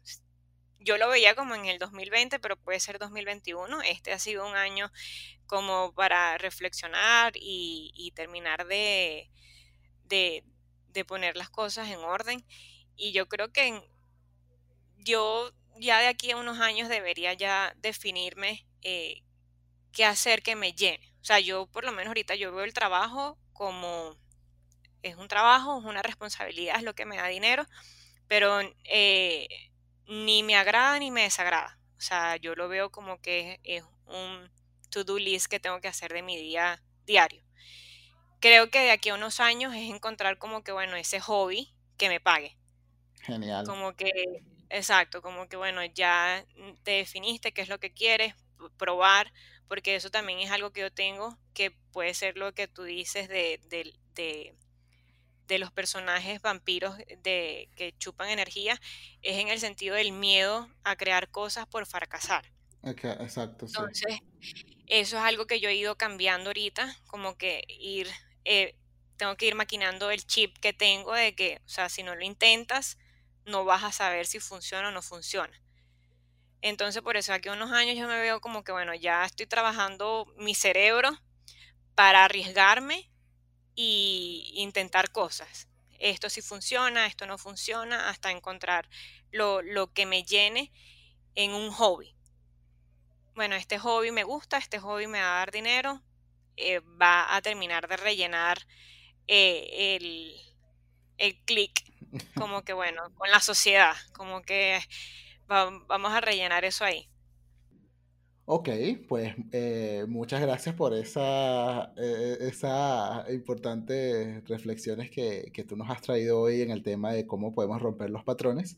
yo lo veía como en el 2020, pero puede ser 2021. Este ha sido un año como para reflexionar y, terminar de, de, de, poner las cosas en orden. Y yo creo que yo ya de aquí a unos años debería ya definirme eh, qué hacer que me llene. O sea, yo por lo menos ahorita yo veo el trabajo como es un trabajo, es una responsabilidad, es lo que me da dinero, pero eh, ni me agrada ni me desagrada. O sea, yo lo veo como que es un to-do list que tengo que hacer de mi día diario. Creo que de aquí a unos años es encontrar como que, bueno, ese hobby que me pague. Genial. Como que Exacto, como que bueno, ya te definiste qué es lo que quieres, probar, porque eso también es algo que yo tengo, que puede ser lo que tú dices de, de, los personajes vampiros de, que chupan energía, es en el sentido del miedo a crear cosas por fracasar. exacto. Entonces, eso es algo que yo he ido cambiando ahorita, como que ir, eh, tengo que ir maquinando el chip que tengo de que, o sea, si no lo intentas, no vas a saber si funciona o no funciona. Entonces, por eso aquí unos años yo me veo como que, bueno, ya estoy trabajando mi cerebro para arriesgarme e intentar cosas. Esto sí funciona, esto no funciona, hasta encontrar lo, que me llene en un hobby. Bueno, este hobby me gusta, este hobby me va a dar dinero, eh, va a terminar de rellenar eh, el, el clic como que bueno, con la sociedad, como que vamos a rellenar eso ahí. Ok, pues eh, muchas gracias por esa, eh, esa importantes reflexiones que, que, tú nos has traído hoy en el tema de cómo podemos romper los patrones.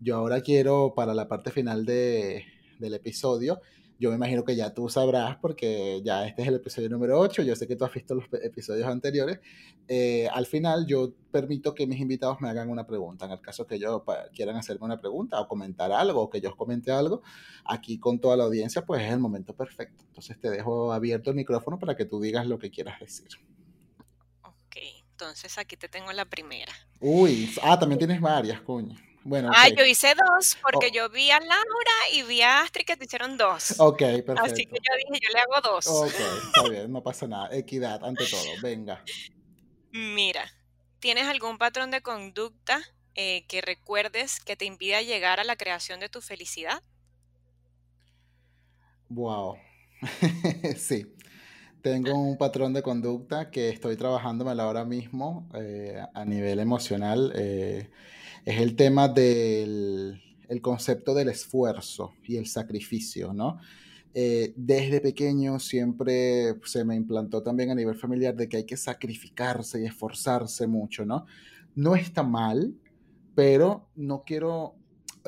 Yo ahora quiero, para la parte final de, del episodio, yo me imagino que ya tú sabrás, porque ya este es el episodio número 8, yo sé que tú has visto los episodios anteriores. Eh, al final yo permito que mis invitados me hagan una pregunta. En el caso que ellos quieran hacerme una pregunta o comentar algo, o que yo comente algo, aquí con toda la audiencia, pues es el momento perfecto. Entonces te dejo abierto el micrófono para que tú digas lo que quieras decir. Ok, entonces aquí te tengo la primera. Uy, ah, también tienes varias, coño. Bueno, Ah, yo hice dos porque oh. yo vi a Laura y vi a Astrid que te hicieron dos. Ok, perfecto. Así que yo dije, yo le hago dos. Ok, está bien, no pasa nada. Equidad ante todo, venga. Mira, ¿tienes algún patrón de conducta eh, que recuerdes que te impida llegar a la creación de tu felicidad? Wow. sí. Tengo un patrón de conducta que estoy trabajándomelo ahora mismo eh, a nivel emocional. Eh, es el tema del el concepto del esfuerzo y el sacrificio, ¿no? Eh, desde pequeño siempre se me implantó también a nivel familiar de que hay que sacrificarse y esforzarse mucho, ¿no? No está mal, pero no quiero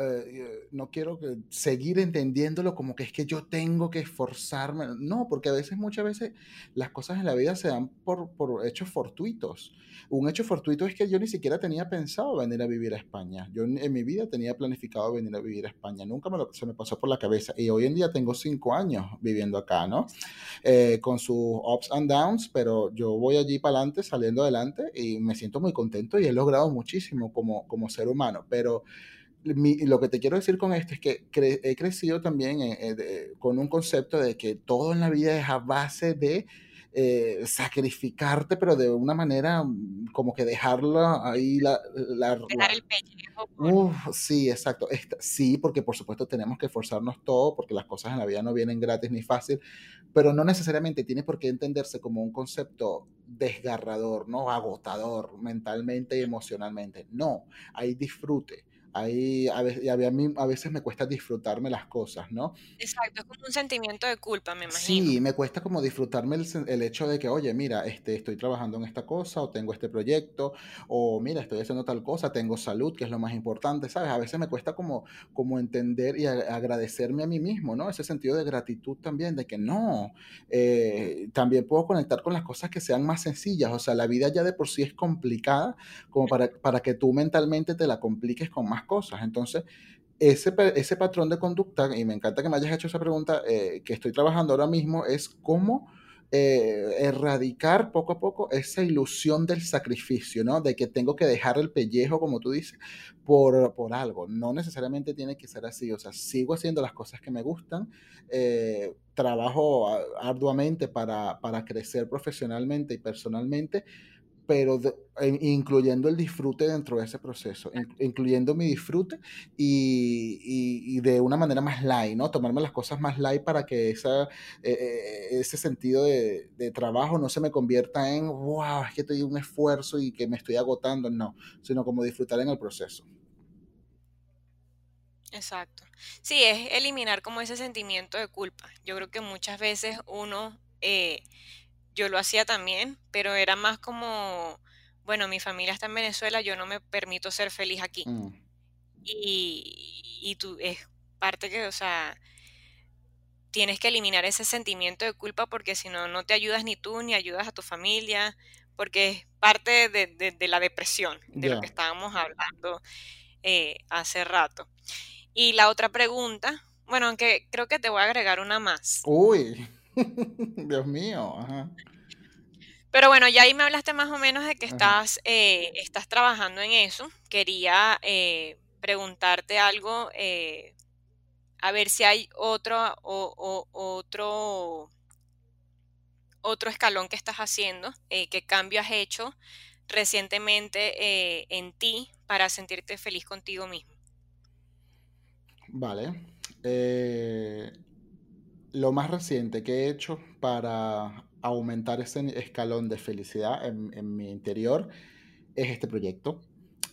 eh, no quiero seguir entendiéndolo como que es que yo tengo que esforzarme. No, porque a veces, muchas veces, las cosas en la vida se dan por, por hechos fortuitos. Un hecho fortuito es que yo ni siquiera tenía pensado venir a vivir a España. Yo en, mi vida tenía planificado venir a vivir a España. Nunca me se me pasó por la cabeza. Y hoy en día tengo cinco años viviendo acá, ¿no? Eh, con sus ups and downs, pero yo voy allí para adelante, saliendo adelante y me siento muy contento y he logrado muchísimo como, como ser humano. Pero lo que te quiero decir con esto es que he crecido también eh, eh, con un concepto de que todo en la vida es a base de eh, sacrificarte, pero de una manera mm, como que dejarla ahí la... Dejar el pellejo. Uf, sí, exacto. sí, porque por supuesto tenemos que esforzarnos todo, porque las cosas en la vida no vienen gratis ni fácil, pero no necesariamente tiene por qué entenderse como un concepto desgarrador, ¿no? Agotador mentalmente y emocionalmente. No, hay disfrute Ahí a veces, a, mí, a veces me cuesta disfrutarme las cosas, ¿no? Exacto, es como un sentimiento de culpa, me imagino. Sí, me cuesta como disfrutarme el, hecho de que, oye, mira, este, estoy trabajando en esta cosa, o tengo este proyecto, o mira, estoy haciendo tal cosa, tengo salud, que es lo más importante, ¿sabes? A veces me cuesta como, como entender y agradecerme a mí mismo, ¿no? Ese sentido de gratitud también, de que no, eh, también puedo conectar con las cosas que sean más sencillas, o sea, la vida ya de por sí es complicada, como para, para que tú mentalmente te la compliques con más cosas. Entonces, ese, ese patrón de conducta, y me encanta que me hayas hecho esa pregunta, eh, que estoy trabajando ahora mismo, es cómo eh, erradicar poco a poco esa ilusión del sacrificio, ¿no? De que tengo que dejar el pellejo, como tú dices, por, por algo. No necesariamente tiene que ser así. O sea, sigo haciendo las cosas que me gustan, eh, trabajo arduamente para, para crecer profesionalmente y personalmente, pero incluyendo el disfrute dentro de ese proceso, incluyendo mi disfrute y, de una manera más light, ¿no? Tomarme las cosas más light para que esa, eh, eh, ese sentido de, trabajo no se me convierta en, wow, es que estoy un esfuerzo y que me estoy agotando, no, sino como disfrutar en el proceso. Exacto. Sí, es eliminar como ese sentimiento de culpa. Yo creo que muchas veces uno... Eh, yo lo hacía también, pero era más como, bueno, mi familia está en Venezuela, yo no me permito ser feliz aquí. Mm. Y, y tú, es parte que, o sea, tienes que eliminar ese sentimiento de culpa porque si no, no te ayudas ni tú ni ayudas a tu familia, porque es parte de, la depresión, de lo que estábamos hablando eh, hace rato. Y la otra pregunta, bueno, aunque creo que te voy a agregar una más. Uy. Dios mío. Pero bueno, ya ahí me hablaste más o menos de que estás, eh, estás trabajando en eso. Quería eh, preguntarte algo, eh, a ver si hay otro, o, otro, otro escalón que estás haciendo, qué cambio has hecho recientemente en ti para sentirte feliz contigo mismo. Vale lo más reciente que he hecho para aumentar ese escalón de felicidad en, mi interior es este proyecto.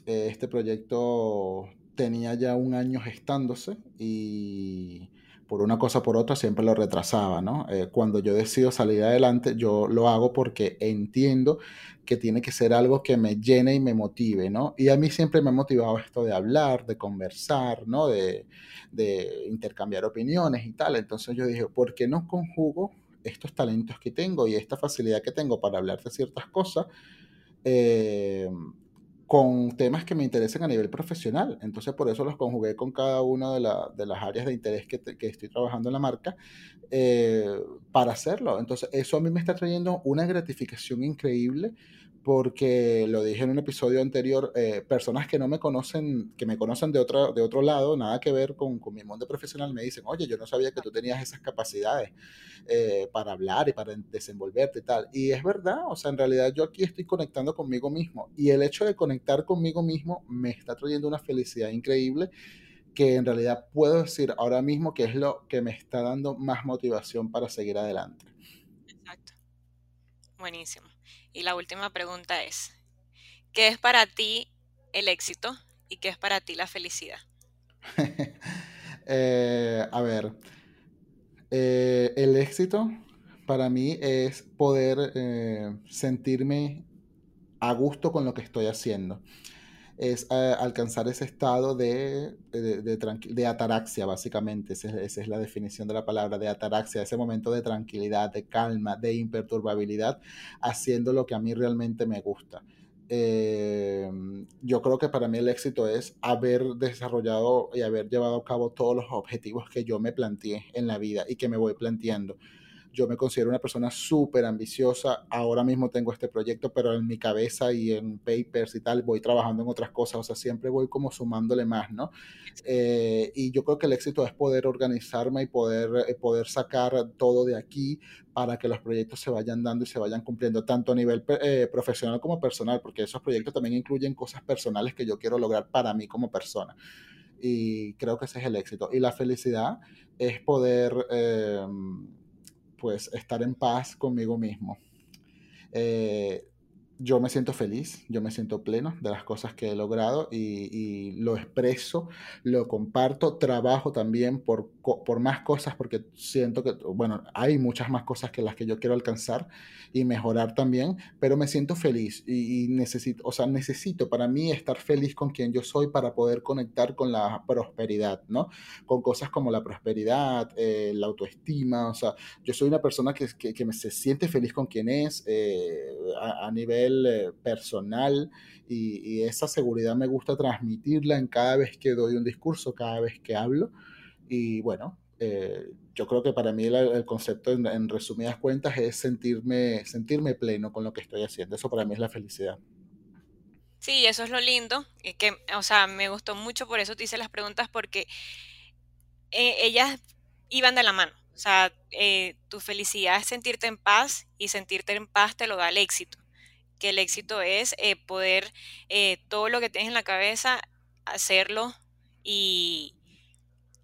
Eh, este proyecto tenía ya un año gestándose y por una cosa o por otra siempre lo retrasaba, ¿no? Eh, cuando yo decido salir adelante, yo lo hago porque entiendo que tiene que ser algo que me llene y me motive, ¿no? Y a mí siempre me ha motivado esto de hablar, de conversar, ¿no? De, intercambiar opiniones y tal. Entonces yo dije, ¿por qué no conjugo estos talentos que tengo y esta facilidad que tengo para hablar de ciertas cosas? Eh, con temas que me interesen a nivel profesional. Entonces, por eso los conjugué con cada una de, las áreas de interés que, que, estoy trabajando en la marca eh, para hacerlo. Entonces, eso a mí me está trayendo una gratificación increíble porque lo dije en un episodio anterior, eh, personas que no me conocen, que me conocen de, otro, de otro lado, nada que ver con, con, mi mundo profesional, me dicen, oye, yo no sabía que tú tenías esas capacidades eh, para hablar y para desenvolverte y tal. Y es verdad, o sea, en realidad yo aquí estoy conectando conmigo mismo y el hecho de conectar conmigo mismo me está trayendo una felicidad increíble que en realidad puedo decir ahora mismo que es lo que me está dando más motivación para seguir adelante. Exacto. Buenísimo. Y la última pregunta es, ¿qué es para ti el éxito y qué es para ti la felicidad? Eh, a ver, eh, el éxito para mí es poder eh, sentirme a gusto con lo que estoy haciendo es eh, alcanzar ese estado de, de, ataraxia, básicamente. Esa es, la definición de la palabra, de ataraxia, ese momento de tranquilidad, de calma, de imperturbabilidad, haciendo lo que a mí realmente me gusta. Eh, yo creo que para mí el éxito es haber desarrollado y haber llevado a cabo todos los objetivos que yo me planteé en la vida y que me voy planteando yo me considero una persona súper ambiciosa. Ahora mismo tengo este proyecto, pero en mi cabeza y en papers y tal, voy trabajando en otras cosas. O sea, siempre voy como sumándole más, ¿no? Eh, y yo creo que el éxito es poder organizarme y poder, eh, poder sacar todo de aquí para que los proyectos se vayan dando y se vayan cumpliendo, tanto a nivel eh, profesional como personal, porque esos proyectos también incluyen cosas personales que yo quiero lograr para mí como persona. Y creo que ese es el éxito. Y la felicidad es poder, em, pues, estar en paz conmigo mismo. Eh, yo me siento feliz, yo me siento pleno de las cosas que he logrado y, lo expreso, lo comparto, trabajo también por, por, más cosas porque siento que, bueno, hay muchas más cosas que las que yo quiero alcanzar y mejorar también, pero me siento feliz y, necesito, o sea, necesito para mí estar feliz con quien yo soy para poder conectar con la prosperidad, ¿no? Con cosas como la prosperidad, eh, la autoestima, o sea, yo soy una persona que, que, que se siente feliz con quien es eh, a nivel eh, personal y, esa seguridad me gusta transmitirla en cada vez que doy un discurso, cada vez que hablo. Y bueno, eh, yo creo que para mí el, concepto en, resumidas cuentas es sentirme, sentirme pleno con lo que estoy haciendo. Eso para mí es la felicidad. Sí, eso es lo lindo, que, o sea, me gustó mucho, por eso te hice las preguntas, porque eh, ellas iban de la mano. O sea, tu felicidad es sentirte en paz y sentirte en paz te lo da el éxito que el éxito es eh, poder eh, todo lo que tienes en la cabeza, hacerlo y,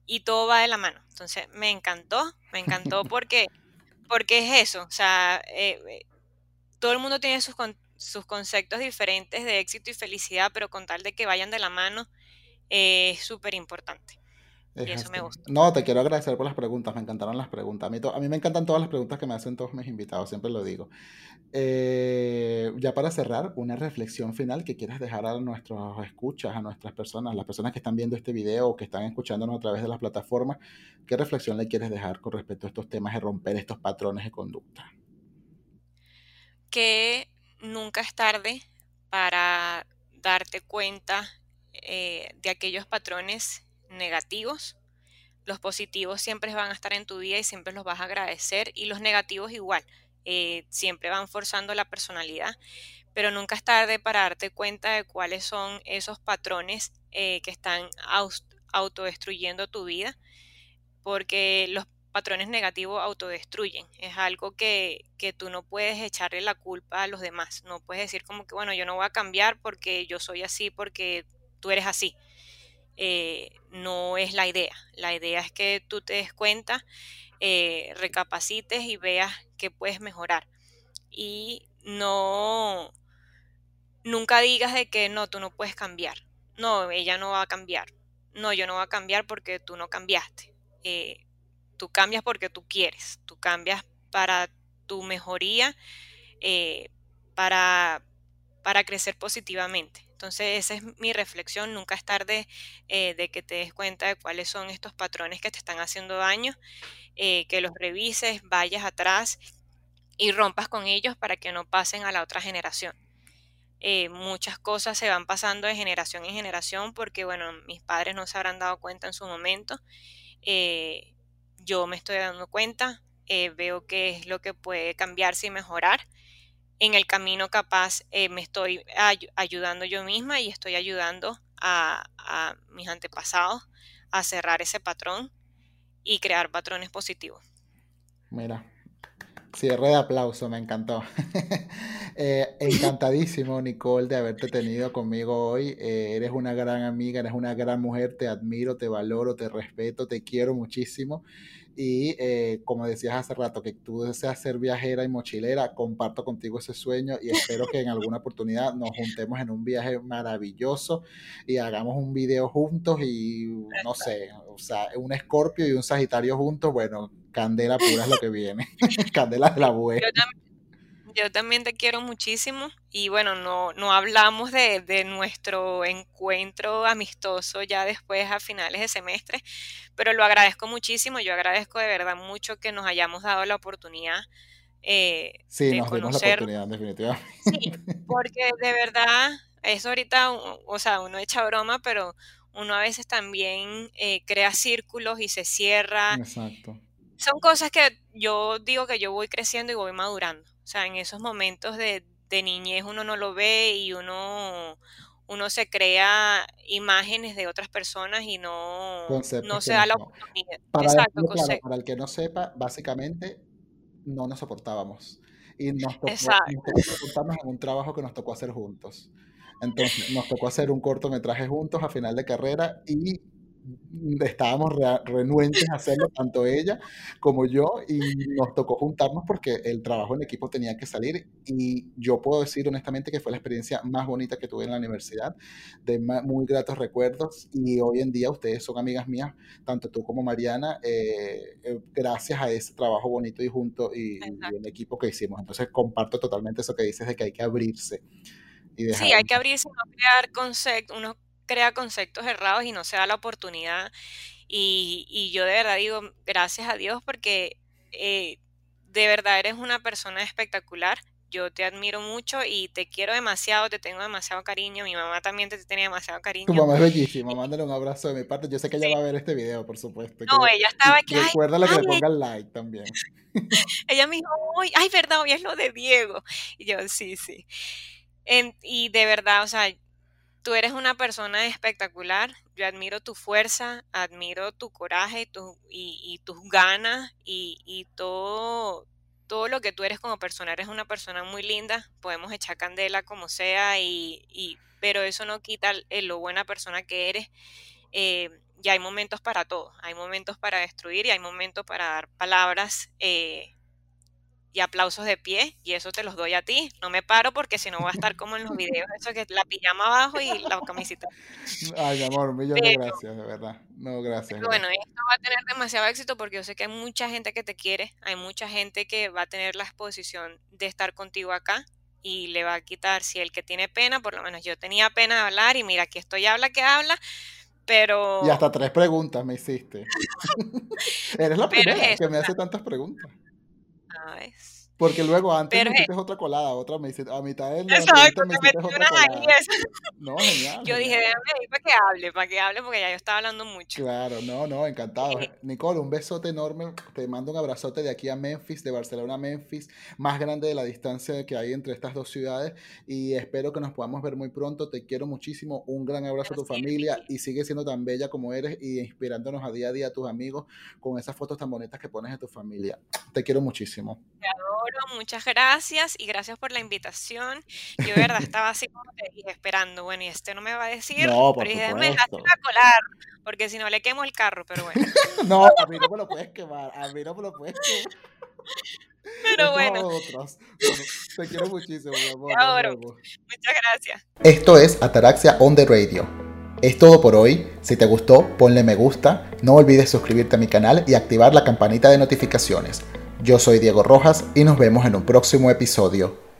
y, todo va de la mano. Entonces me encantó, me encantó porque, porque es eso, o sea, eh, todo el mundo tiene sus, sus conceptos diferentes de éxito y felicidad, pero con tal de que vayan de la mano es súper importante. Y eso me gusta. No, te quiero agradecer por las preguntas, me encantaron las preguntas. A mí, a mí me encantan todas las preguntas que me hacen todos mis invitados, siempre lo digo. Eh, ya para cerrar, una reflexión final que quieras dejar a nuestros escuchas, a nuestras personas, las personas que están viendo este video o que están escuchándonos a través de las plataformas, ¿qué reflexión le quieres dejar con respecto a estos temas de romper estos patrones de conducta? Que nunca es tarde para darte cuenta eh, de aquellos patrones negativos. Los positivos siempre van a estar en tu vida y siempre los vas a agradecer y los negativos igual. Eh, siempre van forzando la personalidad, pero nunca es tarde para darte cuenta de cuáles son esos patrones eh, que están autodestruyendo tu vida, porque los patrones negativos autodestruyen. Es algo que, que, tú no puedes echarle la culpa a los demás. No puedes decir como que, bueno, yo no voy a cambiar porque yo soy así, porque tú eres así. Eh, no es la idea. La idea es que tú te des cuenta, eh, recapacites y veas que puedes mejorar. Y no, nunca digas de que no, tú no puedes cambiar. No, ella no va a cambiar. No, yo no voy a cambiar porque tú no cambiaste. Eh, tú cambias porque tú quieres. Tú cambias para tu mejoría, para, para crecer positivamente. Entonces, esa es mi reflexión. Nunca es tarde eh, de que te des cuenta de cuáles son estos patrones que te están haciendo daño, eh, que los revises, vayas atrás y rompas con ellos para que no pasen a la otra generación. Eh, muchas cosas se van pasando de generación en generación porque, bueno, mis padres no se habrán dado cuenta en su momento. yo me estoy dando cuenta, veo qué es lo que puede cambiarse y mejorar en el camino capaz eh, me estoy ayudando yo misma y estoy ayudando a, mis antepasados a cerrar ese patrón y crear patrones positivos. Mira, cierre de aplauso, me encantó. Eh, encantadísimo, Nicole, de haberte tenido conmigo hoy. Eh, eres una gran amiga, eres una gran mujer, te admiro, te valoro, te respeto, te quiero muchísimo. Y eh, como decías hace rato, que tú deseas ser viajera y mochilera, comparto contigo ese sueño y espero que en alguna oportunidad nos juntemos en un viaje maravilloso y hagamos un video juntos y no sé, o sea, un escorpio y un sagitario juntos, bueno, candela pura es lo que viene, candela de la buena. Yo también te quiero muchísimo y bueno, no, no hablamos de, de, nuestro encuentro amistoso ya después a finales de semestre, pero lo agradezco muchísimo, yo agradezco de verdad mucho que nos hayamos dado la oportunidad. Eh, sí, nos dimos la oportunidad, definitivamente. Sí, porque de verdad, eso ahorita, o sea, uno echa broma, pero uno a veces también eh, crea círculos y se cierra. Exacto son cosas que yo digo que yo voy creciendo y voy madurando. O sea, en esos momentos de, de niñez uno no lo ve y uno, uno se crea imágenes de otras personas y no, no se da la oportunidad. Para, Exacto, para el que no sepa, básicamente no nos soportábamos. Y nos tocó, nos en un trabajo que nos tocó hacer juntos. Entonces, nos tocó hacer un cortometraje juntos a final de carrera y estábamos renuentes a hacerlo, tanto ella como yo, y nos tocó juntarnos porque el trabajo en equipo tenía que salir. Y yo puedo decir honestamente que fue la experiencia más bonita que tuve en la universidad, de muy gratos recuerdos. Y hoy en día ustedes son amigas mías, tanto tú como Mariana, eh, eh, gracias a ese trabajo bonito y junto y, el equipo que hicimos. Entonces, comparto totalmente eso que dices de que hay que abrirse. Y sí, hay que abrirse, no crear conceptos, uno crea conceptos errados y no se da la oportunidad. Y, yo de verdad digo, gracias a Dios porque eh, de verdad eres una persona espectacular. Yo te admiro mucho y te quiero demasiado, te tengo demasiado cariño. Mi mamá también te tiene demasiado cariño. Tu mamá es bellísima, mándale un abrazo de mi parte. Yo sé que ella va a ver este video, por supuesto. No, ella estaba aquí. Recuérdale que le ponga like también. ella me dijo, ay, verdad, hoy es lo de Diego. Y yo, sí, sí. y de verdad, o sea, Tú eres una persona espectacular. Yo admiro tu fuerza, admiro tu coraje y, tus ganas y, todo, todo lo que tú eres como persona. Eres una persona muy linda. Podemos echar candela como sea, y, pero eso no quita lo buena persona que eres. Eh, y hay momentos para todo. Hay momentos para destruir y hay momentos para dar palabras eh, y aplausos de pie, y eso te los doy a ti. No me paro porque si no voy a estar como en los videos, eso que la pijama abajo y la camiseta. Ay, amor, millón de gracias, de verdad. No, gracias. bueno, esto va a tener demasiado éxito porque yo sé que hay mucha gente que te quiere, hay mucha gente que va a tener la exposición de estar contigo acá y le va a quitar, si el que tiene pena, por lo menos yo tenía pena de hablar y mira, aquí estoy habla que habla, pero... Y hasta tres preguntas me hiciste. Eres la primera que me hace tantas preguntas. nice. Porque luego antes me hiciste otra colada, otra me hiciste, a mitad de la Exacto, me hiciste otra colada. No, genial. Yo dije, déjame ir para que hable, para que hable, porque ya yo estaba hablando mucho. Claro, no, no, encantado. Eh, Nicole, un besote enorme. Te mando un abrazote de aquí a Memphis, de Barcelona a Memphis, más grande de la distancia que hay entre estas dos ciudades. Y espero que nos podamos ver muy pronto. Te quiero muchísimo. Un gran abrazo a tu familia y sigue siendo tan bella como eres y inspirándonos a día a día a tus amigos con esas fotos tan bonitas que pones de tu familia. Te quiero muchísimo. Te muchas gracias y gracias por la invitación. Yo de verdad estaba así como te dije, esperando, bueno, y este no me va a decir, no, pero dije, me a colar, porque si no le quemo el carro, pero bueno. no, a mí no me lo puedes quemar, a mí no me lo puedes quemar. Pero bueno. te quiero muchísimo, mi amor. Te adoro. Muchas gracias. Esto es Ataraxia on the Radio. Es todo por hoy. Si te gustó, ponle me gusta. No olvides suscribirte a mi canal y activar la campanita de notificaciones. Yo soy Diego Rojas y nos vemos en un próximo episodio.